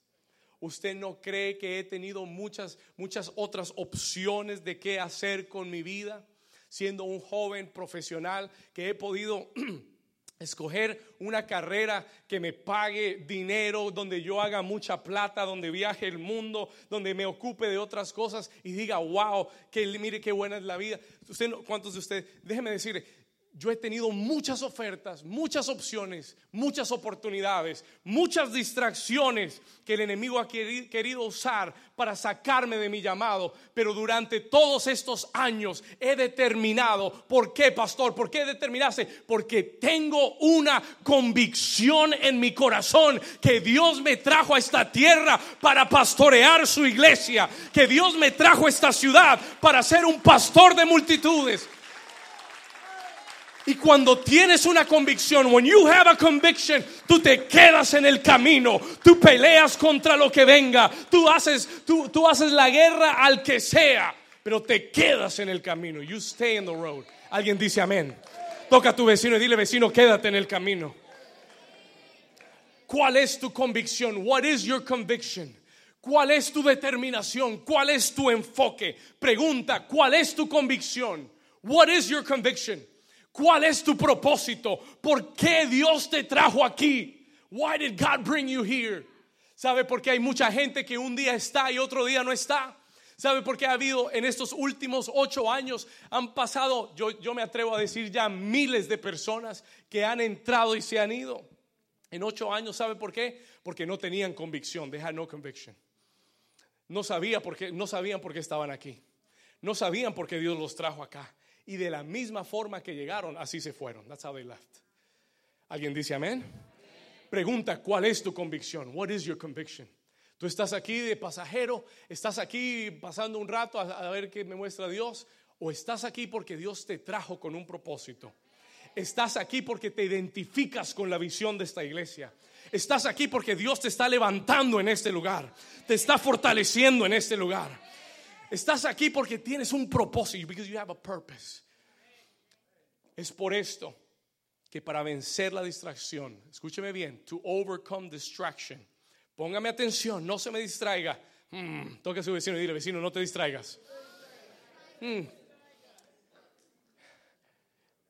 Usted no cree que he tenido muchas, muchas otras opciones de qué hacer con mi vida, siendo un joven profesional que he podido escoger una carrera que me pague dinero, donde yo haga mucha plata, donde viaje el mundo, donde me ocupe de otras cosas y diga, wow, que mire qué buena es la vida. Usted, ¿cuántos de ustedes? Déjeme decirle, yo he tenido muchas ofertas, muchas opciones, muchas oportunidades, muchas distracciones que el enemigo ha querido usar para sacarme de mi llamado. Pero durante todos estos años he determinado, ¿por qué, pastor? ¿Por qué determinarse? Porque tengo una convicción en mi corazón que Dios me trajo a esta tierra para pastorear su iglesia, que Dios me trajo a esta ciudad para ser un pastor de multitudes y cuando tienes una convicción, when you have a conviction, tú te quedas en el camino, tú peleas contra lo que venga, tú haces, tú, tú haces la guerra al que sea, pero te quedas en el camino. You stay in the road. Alguien dice amén. Toca a tu vecino y dile, vecino, quédate en el camino. ¿Cuál es tu convicción? What is your conviction? ¿Cuál es tu determinación? ¿Cuál es tu enfoque? Pregunta, ¿cuál es tu convicción? What is your conviction? ¿Cuál es tu propósito? ¿Por qué Dios te trajo aquí? Why did God bring you here? ¿Sabe por qué hay mucha gente que un día está y otro día no está? ¿Sabe por qué ha habido en estos últimos ocho años? Han pasado, yo, yo me atrevo a decir ya miles de personas que han entrado y se han ido. En ocho años, ¿sabe por qué? Porque no tenían convicción. They had no conviction. No, sabía por qué, no sabían por qué estaban aquí. No sabían por qué Dios los trajo acá y de la misma forma que llegaron, así se fueron. That's how they left. ¿Alguien dice amén? Pregunta, ¿cuál es tu convicción? What is your conviction? Tú estás aquí de pasajero, estás aquí pasando un rato a, a ver qué me muestra Dios, o estás aquí porque Dios te trajo con un propósito. Estás aquí porque te identificas con la visión de esta iglesia. Estás aquí porque Dios te está levantando en este lugar, te está fortaleciendo en este lugar. Estás aquí porque tienes un propósito, because you have a purpose. Es por esto que para vencer la distracción, escúcheme bien, to overcome distraction. Póngame atención, no se me distraiga. Toque a su vecino y dile, vecino, no te distraigas. Hmm.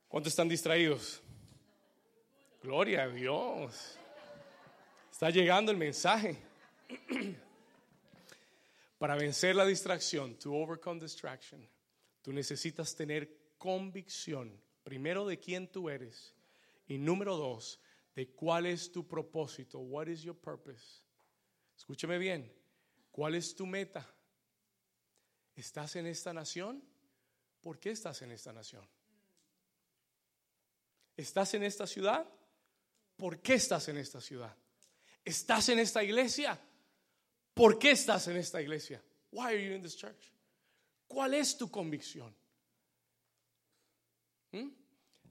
¿Cuántos están distraídos? Gloria a Dios. Está llegando el mensaje. Para vencer la distracción, to overcome distraction, tú necesitas tener convicción Primero, de quién tú eres. Y número dos, de cuál es tu propósito. What is your purpose? Escúcheme bien. ¿Cuál es tu meta? ¿Estás en esta nación? ¿Por qué estás en esta nación? ¿Estás en esta ciudad? ¿Por qué estás en esta ciudad? ¿Estás en esta iglesia? ¿Por qué estás en esta iglesia? Why are you in this church? ¿Cuál es tu convicción? ¿Mm?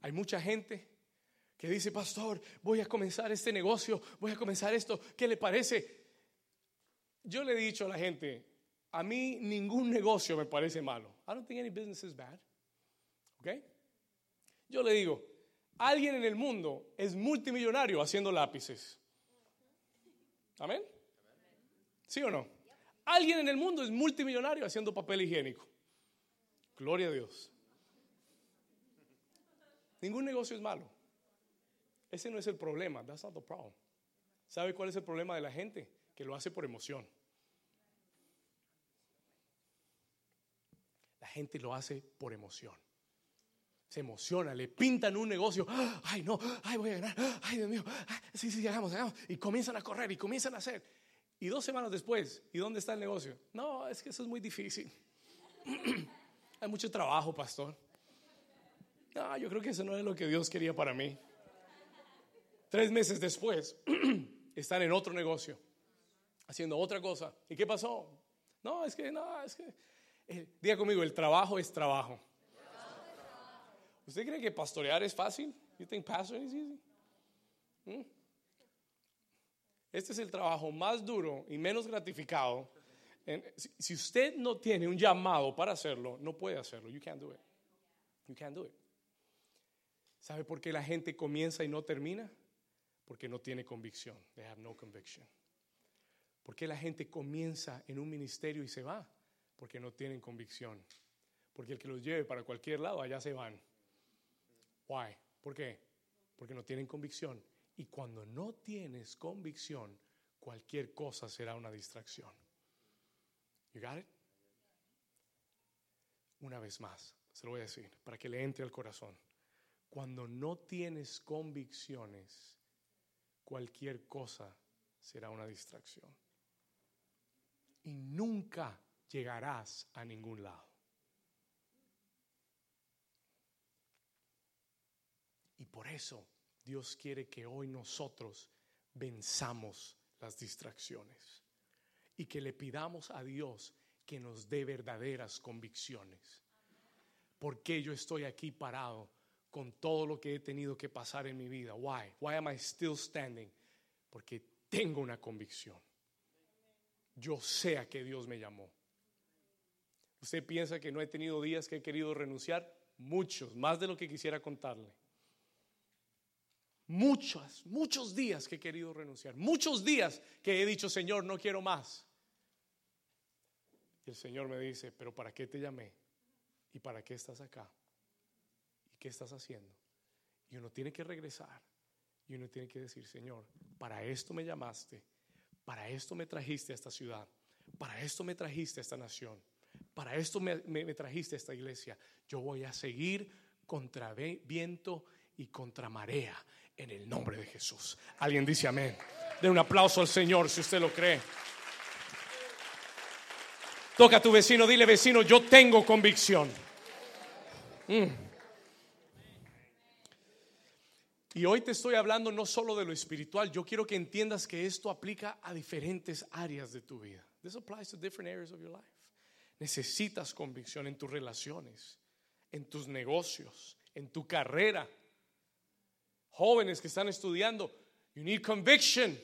Hay mucha gente que dice, pastor, voy a comenzar este negocio, voy a comenzar esto, ¿qué le parece? Yo le he dicho a la gente, a mí ningún negocio me parece malo. I don't think any business is bad. ¿Ok? Yo le digo, alguien en el mundo es multimillonario haciendo lápices. Amén. ¿Sí o no? Alguien en el mundo es multimillonario haciendo papel higiénico. Gloria a Dios. Ningún negocio es malo. Ese no es el problema. That's not the problem. ¿Sabe cuál es el problema de la gente? Que lo hace por emoción. La gente lo hace por emoción. Se emociona, le pintan un negocio. Ay, no, ay, voy a ganar. Ay, Dios mío. sí, sí, hagamos, hagamos. Y comienzan a correr y comienzan a hacer. Y dos semanas después, ¿y dónde está el negocio? No, es que eso es muy difícil. Hay mucho trabajo, pastor. No, yo creo que eso no es lo que Dios quería para mí. Tres meses después, están en otro negocio, haciendo otra cosa. ¿Y qué pasó? No, es que, no, es que. Eh, diga conmigo, el trabajo es trabajo. ¿Usted cree que pastorear es fácil? You think pastoring is easy? ¿Mm? Este es el trabajo más duro y menos gratificado. Si usted no tiene un llamado para hacerlo, no puede hacerlo. You can't do it. You can't do it. ¿Sabe por qué la gente comienza y no termina? Porque no tiene convicción. They have no conviction. ¿Por qué la gente comienza en un ministerio y se va? Porque no tienen convicción. Porque el que los lleve para cualquier lado, allá se van. Why? ¿Por qué? Porque no tienen convicción. Y cuando no tienes convicción, cualquier cosa será una distracción. You got it? Una vez más, se lo voy a decir, para que le entre al corazón. Cuando no tienes convicciones, cualquier cosa será una distracción. Y nunca llegarás a ningún lado. Y por eso Dios quiere que hoy nosotros venzamos las distracciones y que le pidamos a Dios que nos dé verdaderas convicciones. ¿Por qué yo estoy aquí parado con todo lo que he tenido que pasar en mi vida? Why? Why am I still standing? Porque tengo una convicción. Yo sé a qué Dios me llamó. ¿Usted piensa que no he tenido días que he querido renunciar? Muchos, más de lo que quisiera contarle. Muchos, muchos días que he querido renunciar. Muchos días que he dicho, Señor, no quiero más. Y el Señor me dice, pero ¿para qué te llamé? ¿Y para qué estás acá? ¿Y qué estás haciendo? Y uno tiene que regresar. Y uno tiene que decir, Señor, para esto me llamaste. Para esto me trajiste a esta ciudad. Para esto me trajiste a esta nación. Para esto me, me trajiste a esta iglesia. Yo voy a seguir contra viento y contra marea en el nombre de Jesús. Alguien dice amén. Den un aplauso al Señor si usted lo cree. Toca a tu vecino, dile vecino, yo tengo convicción. Mm. Y hoy te estoy hablando no solo de lo espiritual, yo quiero que entiendas que esto aplica a diferentes áreas de tu vida. This applies to different areas of your life. Necesitas convicción en tus relaciones, en tus negocios, en tu carrera, Jóvenes que están estudiando, you need conviction.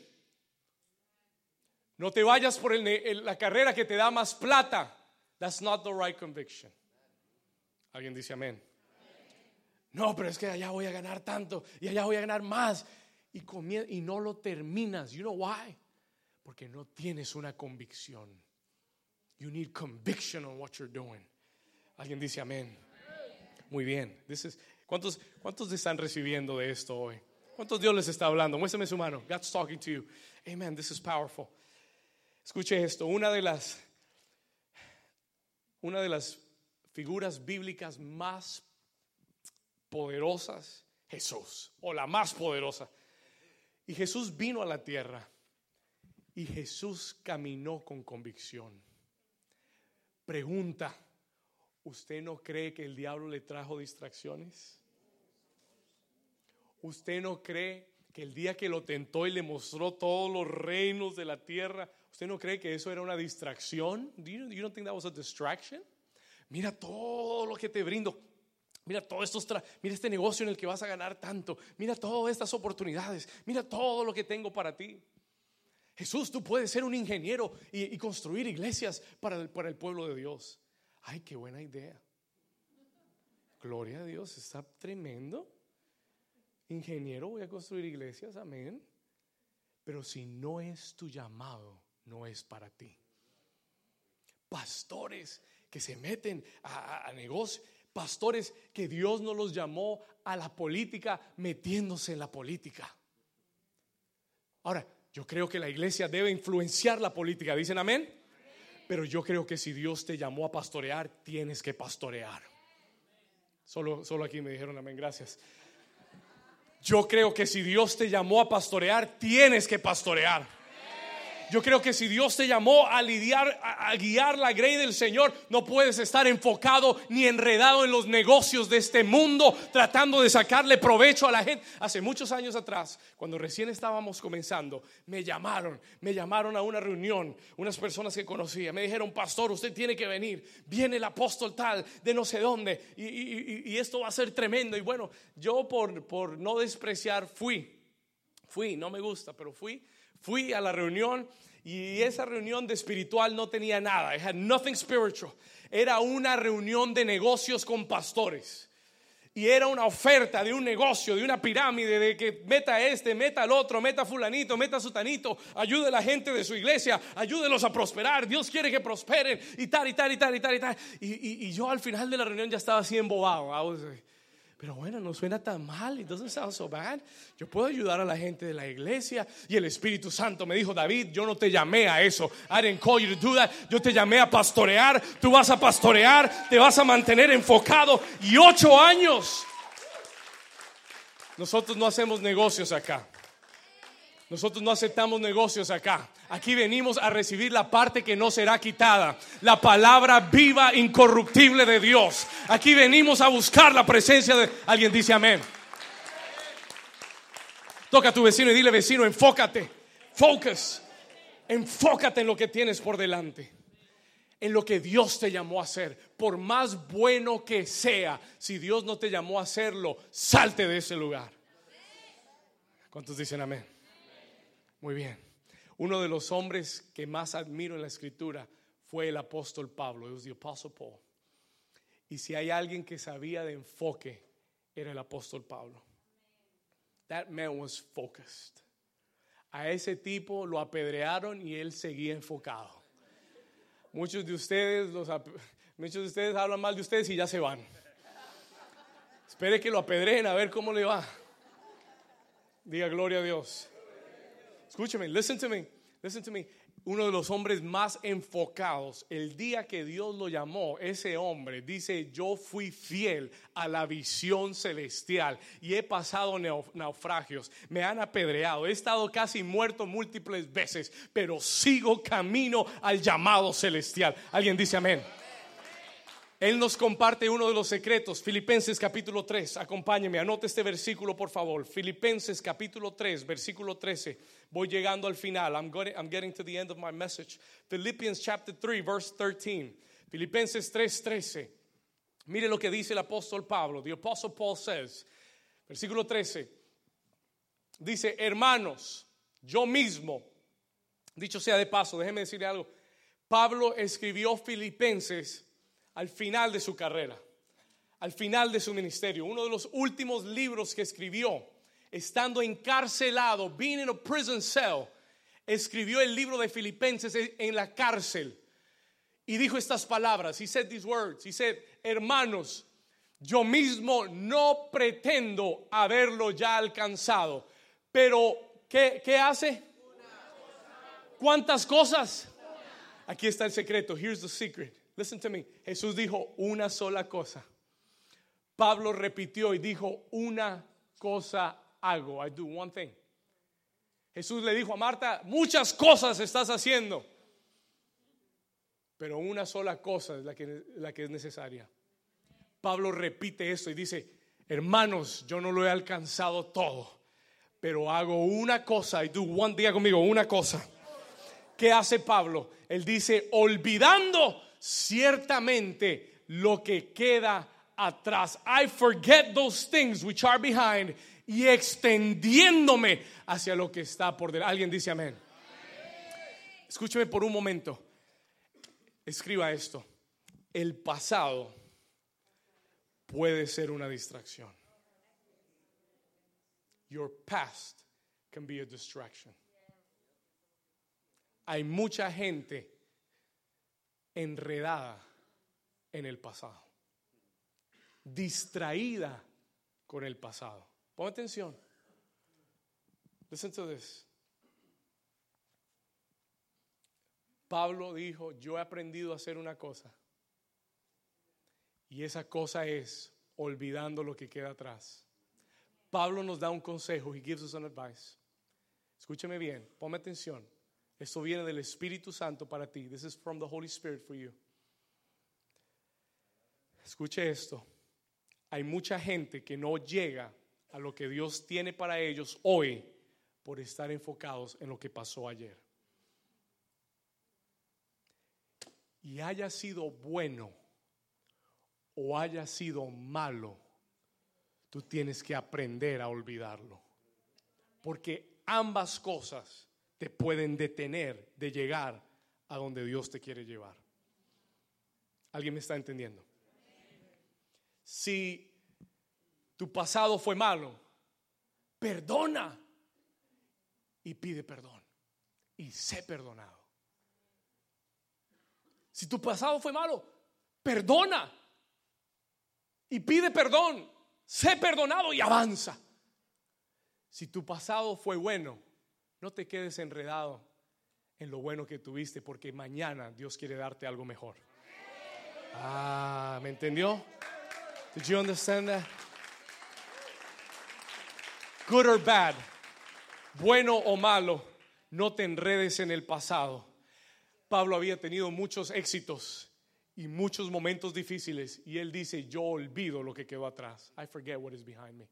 No te vayas por la carrera que te da más plata. That's not the right conviction. Alguien dice amén. No, pero es que allá voy a ganar tanto y allá voy a ganar más. Y, y no lo terminas. You know why? Porque no tienes una convicción. You need conviction on what you're doing. Alguien dice amén. Muy bien. This is, ¿Cuántos, ¿Cuántos están recibiendo de esto hoy? ¿Cuántos Dios les está hablando? Muéstrame su mano. God's talking to you. Amen. This is powerful. Escuche esto. Una de las, una de las figuras bíblicas más poderosas, Jesús, o la más poderosa. Y Jesús vino a la tierra y Jesús caminó con convicción. Pregunta, ¿usted no cree que el diablo le trajo distracciones? ¿Usted no cree que el día que lo tentó y le mostró todos los reinos de la tierra, ¿usted no cree que eso era una distracción? Do you, you don't think that was a distraction? Mira todo lo que te brindo. Mira todos estos, mira este negocio en el que vas a ganar tanto. Mira todas estas oportunidades. Mira todo lo que tengo para ti. Jesús, tú puedes ser un ingeniero y, construir iglesias para para el pueblo de Dios. Ay, qué buena idea. Gloria a Dios, está tremendo. Ingeniero, voy a construir iglesias, amén. Pero si no es tu llamado, no es para ti. Pastores que se meten a, a negocios, pastores que Dios no los llamó a la política metiéndose en la política. Ahora, yo creo que la iglesia debe influenciar la política, ¿dicen amén? Pero yo creo que si Dios te llamó a pastorear, tienes que pastorear. Solo, solo aquí me dijeron amén, gracias. Yo creo que si Dios te llamó a pastorear, tienes que pastorear. Yo creo que si Dios te llamó a lidiar, a, guiar la grey del Señor, no puedes estar enfocado ni enredado en los negocios de este mundo, tratando de sacarle provecho a la gente. Hace muchos años atrás, cuando recién estábamos comenzando, me llamaron, me llamaron a una reunión, unas personas que conocía, me dijeron, pastor, usted tiene que venir, viene el apóstol tal, de no sé dónde, y, esto va a ser tremendo. Y bueno, yo por, por no despreciar, fui, fui, no me gusta, pero fui Fui a la reunión y esa reunión de espiritual no tenía nada. It had nothing spiritual. Era una reunión de negocios con pastores. Y era una oferta de un negocio, de una pirámide, de que meta este, meta al otro, meta fulanito, meta sutanito, ayude a la gente de su iglesia, ayúdelos a prosperar, Dios quiere que prosperen y tal, y tal, y tal, y tal, y tal. Y, yo al final de la reunión ya estaba así embobado. Pero bueno, no suena tan mal, it doesn't sound so bad. Yo puedo ayudar a la gente de la iglesia. Y el Espíritu Santo me dijo, David, yo no te llamé a eso. I didn't call you to do that. Yo te llamé a pastorear. Tú vas a pastorear, te vas a mantener enfocado. Y ocho años. Nosotros no hacemos negocios acá. Nosotros no aceptamos negocios acá. Aquí venimos a recibir la parte que no será quitada, la palabra viva, incorruptible de Dios. Aquí venimos a buscar la presencia de... Alguien dice amén. Toca a tu vecino y dile vecino, enfócate, focus, enfócate en lo que tienes por delante, en lo que Dios te llamó a hacer, por más bueno que sea. Si Dios no te llamó a hacerlo, salte de ese lugar. ¿Cuántos dicen amén? Muy bien. Uno de los hombres que más admiro en la escritura fue el apóstol Pablo, it was the Paul. Y si hay alguien que sabía de enfoque, era el apóstol Pablo. That man was focused. A ese tipo lo apedrearon y él seguía enfocado. Muchos de ustedes, muchos de ustedes hablan mal de ustedes y ya se van. Espere que lo apedreen a ver cómo le va. Diga gloria a Dios. Escúcheme, listen to me, listen to me. Uno de los hombres más enfocados, el día que Dios lo llamó, ese hombre dice, yo fui fiel a la visión celestial y he pasado naufragios, me han apedreado, he estado casi muerto múltiples veces, pero sigo camino al llamado celestial. ¿Alguien dice amén? Él nos comparte uno de los secretos, Filipenses capítulo 3. Acompáñeme, anote este versículo por favor. Filipenses capítulo 3, versículo 13. Voy llegando al final. I'm, getting to the end of my message. Philippians chapter 3, verse 13. Filipenses 3, 13. Mire lo que dice el apóstol Pablo. The apostle Paul says, versículo 13. Dice, hermanos, yo mismo, dicho sea de paso, déjeme decirle algo. Pablo escribió Filipenses al final de su carrera, al final de su ministerio. Uno de los últimos libros que escribió, estando encarcelado, being in a prison cell, escribió el libro de Filipenses en la cárcel y dijo estas palabras. He said these words. He said, hermanos, yo mismo no pretendo haberlo ya alcanzado, pero ¿qué, qué hace? ¿Cuántas cosas? Aquí está el secreto. Here's the secret. Listen to me. Jesús dijo una sola cosa. Pablo repitió y dijo, una cosa hago, I do one thing. Jesús le dijo a Marta, muchas cosas estás haciendo, pero una sola cosa es la que, la que es necesaria. Pablo repite esto y dice, hermanos, yo no lo he alcanzado todo, pero hago una cosa, y do one, día conmigo, una cosa. ¿Qué hace Pablo? Él dice, olvidando ciertamente lo que queda atrás. I forget those things which are behind y extendiéndome hacia lo que está por delante. Alguien dice amén. Escúcheme por un momento. Escriba esto. El pasado puede ser una distracción. Your past can be a distraction. Hay mucha gente enredada en el pasado, distraída con el pasado. Pon atención. Listen to this. Pablo dijo, yo he aprendido a hacer una cosa. Y esa cosa es olvidando lo que queda atrás. Pablo nos da un consejo. He gives us an advice. Escúcheme bien, ponme atención. Esto viene del Espíritu Santo para ti. This is from the Holy Spirit for you. Escuche esto. Hay mucha gente que no llega a lo que Dios tiene para ellos hoy por estar enfocados en lo que pasó ayer. Y haya sido bueno o haya sido malo, tú tienes que aprender a olvidarlo. Porque ambas cosas te pueden detener de llegar a donde Dios te quiere llevar. ¿Alguien me está entendiendo? Si tu pasado fue malo, perdona y pide perdón y sé perdonado. Si tu pasado fue malo, perdona y pide perdón, sé perdonado y avanza. Si tu pasado fue bueno, no te quedes enredado en lo bueno que tuviste porque mañana Dios quiere darte algo mejor. Ah, ¿me entendió? Did you understand that? Good or bad, bueno o malo, no te enredes en el pasado. Pablo había tenido muchos éxitos y muchos momentos difíciles y él dice, yo olvido lo que quedó atrás. I forget what is behind me.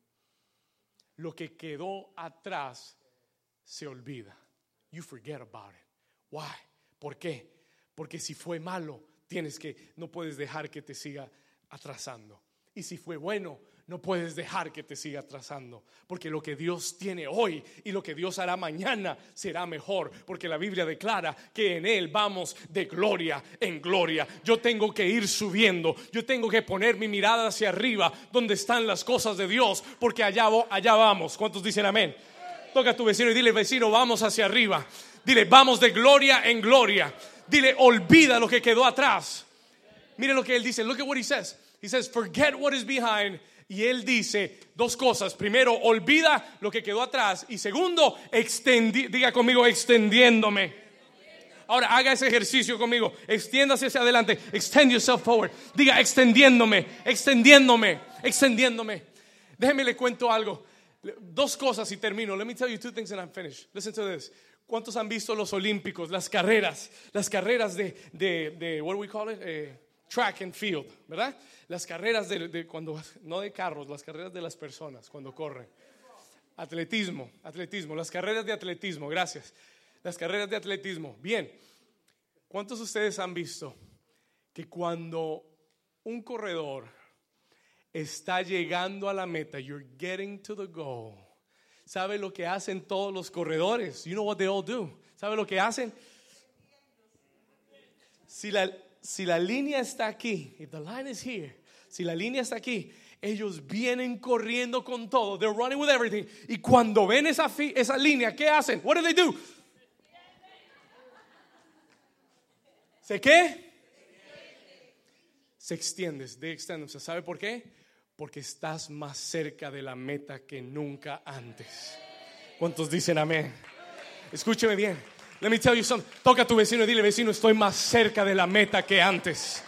Lo que quedó atrás se olvida. You forget about it. Why? ¿Por qué? Porque si fue malo, tienes que no puedes dejar que te siga atrasando. Y si fue bueno, no puedes dejar que te siga atrasando, porque lo que Dios tiene hoy y lo que Dios hará mañana será mejor, porque la Biblia declara que en Él vamos de gloria en gloria. Yo tengo que ir subiendo, yo tengo que poner mi mirada hacia arriba, donde están las cosas de Dios, porque allá, allá vamos. ¿Cuántos dicen amén? Toca a tu vecino y dile, vecino, vamos hacia arriba. Dile, vamos de gloria en gloria. Dile, olvida lo que quedó atrás. Mire lo que él dice. Look at what he says. He says, forget what is behind. Y él dice dos cosas. Primero, olvida lo que quedó atrás. Y segundo, extendi diga conmigo, extendiéndome. Ahora haga ese ejercicio conmigo. Extiéndase hacia adelante. Extend yourself forward. Diga, extendiéndome, extendiéndome, extendiéndome. Déjeme le cuento algo. Dos cosas y termino. Let me tell you two things and I'm finished. Listen to this. ¿Cuántos han visto los olímpicos, las carreras, las carreras de, de, de what do we call it? Eh, track and field, ¿verdad? Las carreras de, cuando, no de carros, las carreras de las personas cuando corren. Atletismo, atletismo, las carreras de atletismo, gracias. Las carreras de atletismo. Bien, ¿cuántos de ustedes han visto que cuando un corredor está llegando a la meta, you're getting to the goal, ¿sabe lo que hacen todos los corredores? You know what they all do. ¿Sabe lo que hacen? Si la, si la línea está aquí, if the line is here, si la línea está aquí, ellos vienen corriendo con todo. They're running with everything. Y cuando ven esa, esa línea, ¿qué hacen? What do they do? ¿Se qué? Se extiende, they extend ¿Sabe por qué? Porque estás más cerca de la meta que nunca antes. ¿Cuántos dicen amén? Escúcheme bien. Let me tell you something. Toca a tu vecino y dile, vecino, estoy más cerca de la meta que antes.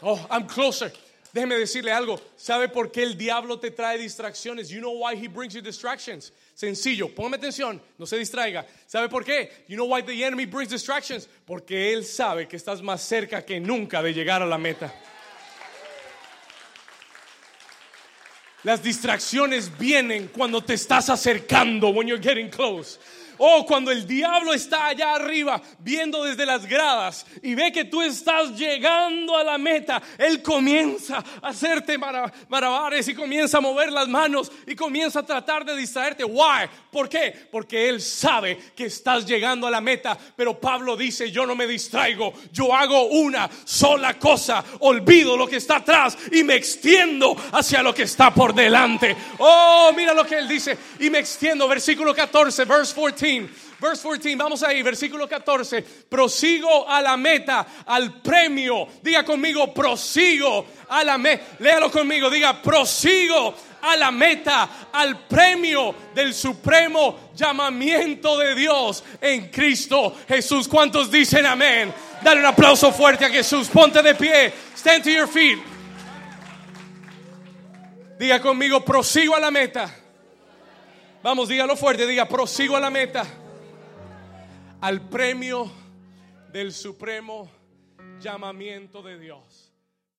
Oh, I'm closer. Déjeme decirle algo. ¿Sabe por qué el diablo te trae distracciones? You know why he brings you distractions. Sencillo, póngame atención, no se distraiga. ¿Sabe por qué? You know why the enemy brings distractions? Porque él sabe que estás más cerca que nunca de llegar a la meta. Las distracciones vienen cuando te estás acercando, when you're getting close. Oh, cuando el diablo está allá arriba viendo desde las gradas y ve que tú estás llegando a la meta, él comienza a hacerte maravillas y comienza a mover las manos y comienza a tratar de distraerte. Why? ¿Por qué? Porque él sabe que estás llegando a la meta, pero Pablo dice, yo no me distraigo, yo hago una sola cosa, olvido lo que está atrás y me extiendo hacia lo que está por delante. Oh, mira lo que él dice, y me extiendo, versículo 14, verse 14. Verse 14, vamos ahí, versículo 14. Prosigo a la meta, al premio. Diga conmigo, prosigo a la meta. Léalo conmigo, diga, prosigo a la meta, al premio del supremo llamamiento de Dios en Cristo Jesús. ¿Cuántos dicen amén? Dale un aplauso fuerte a Jesús. Ponte de pie. Stand to your feet. Diga conmigo, prosigo a la meta Vamos, dígalo fuerte, diga, prosigo a la meta. Al premio del supremo llamamiento de Dios.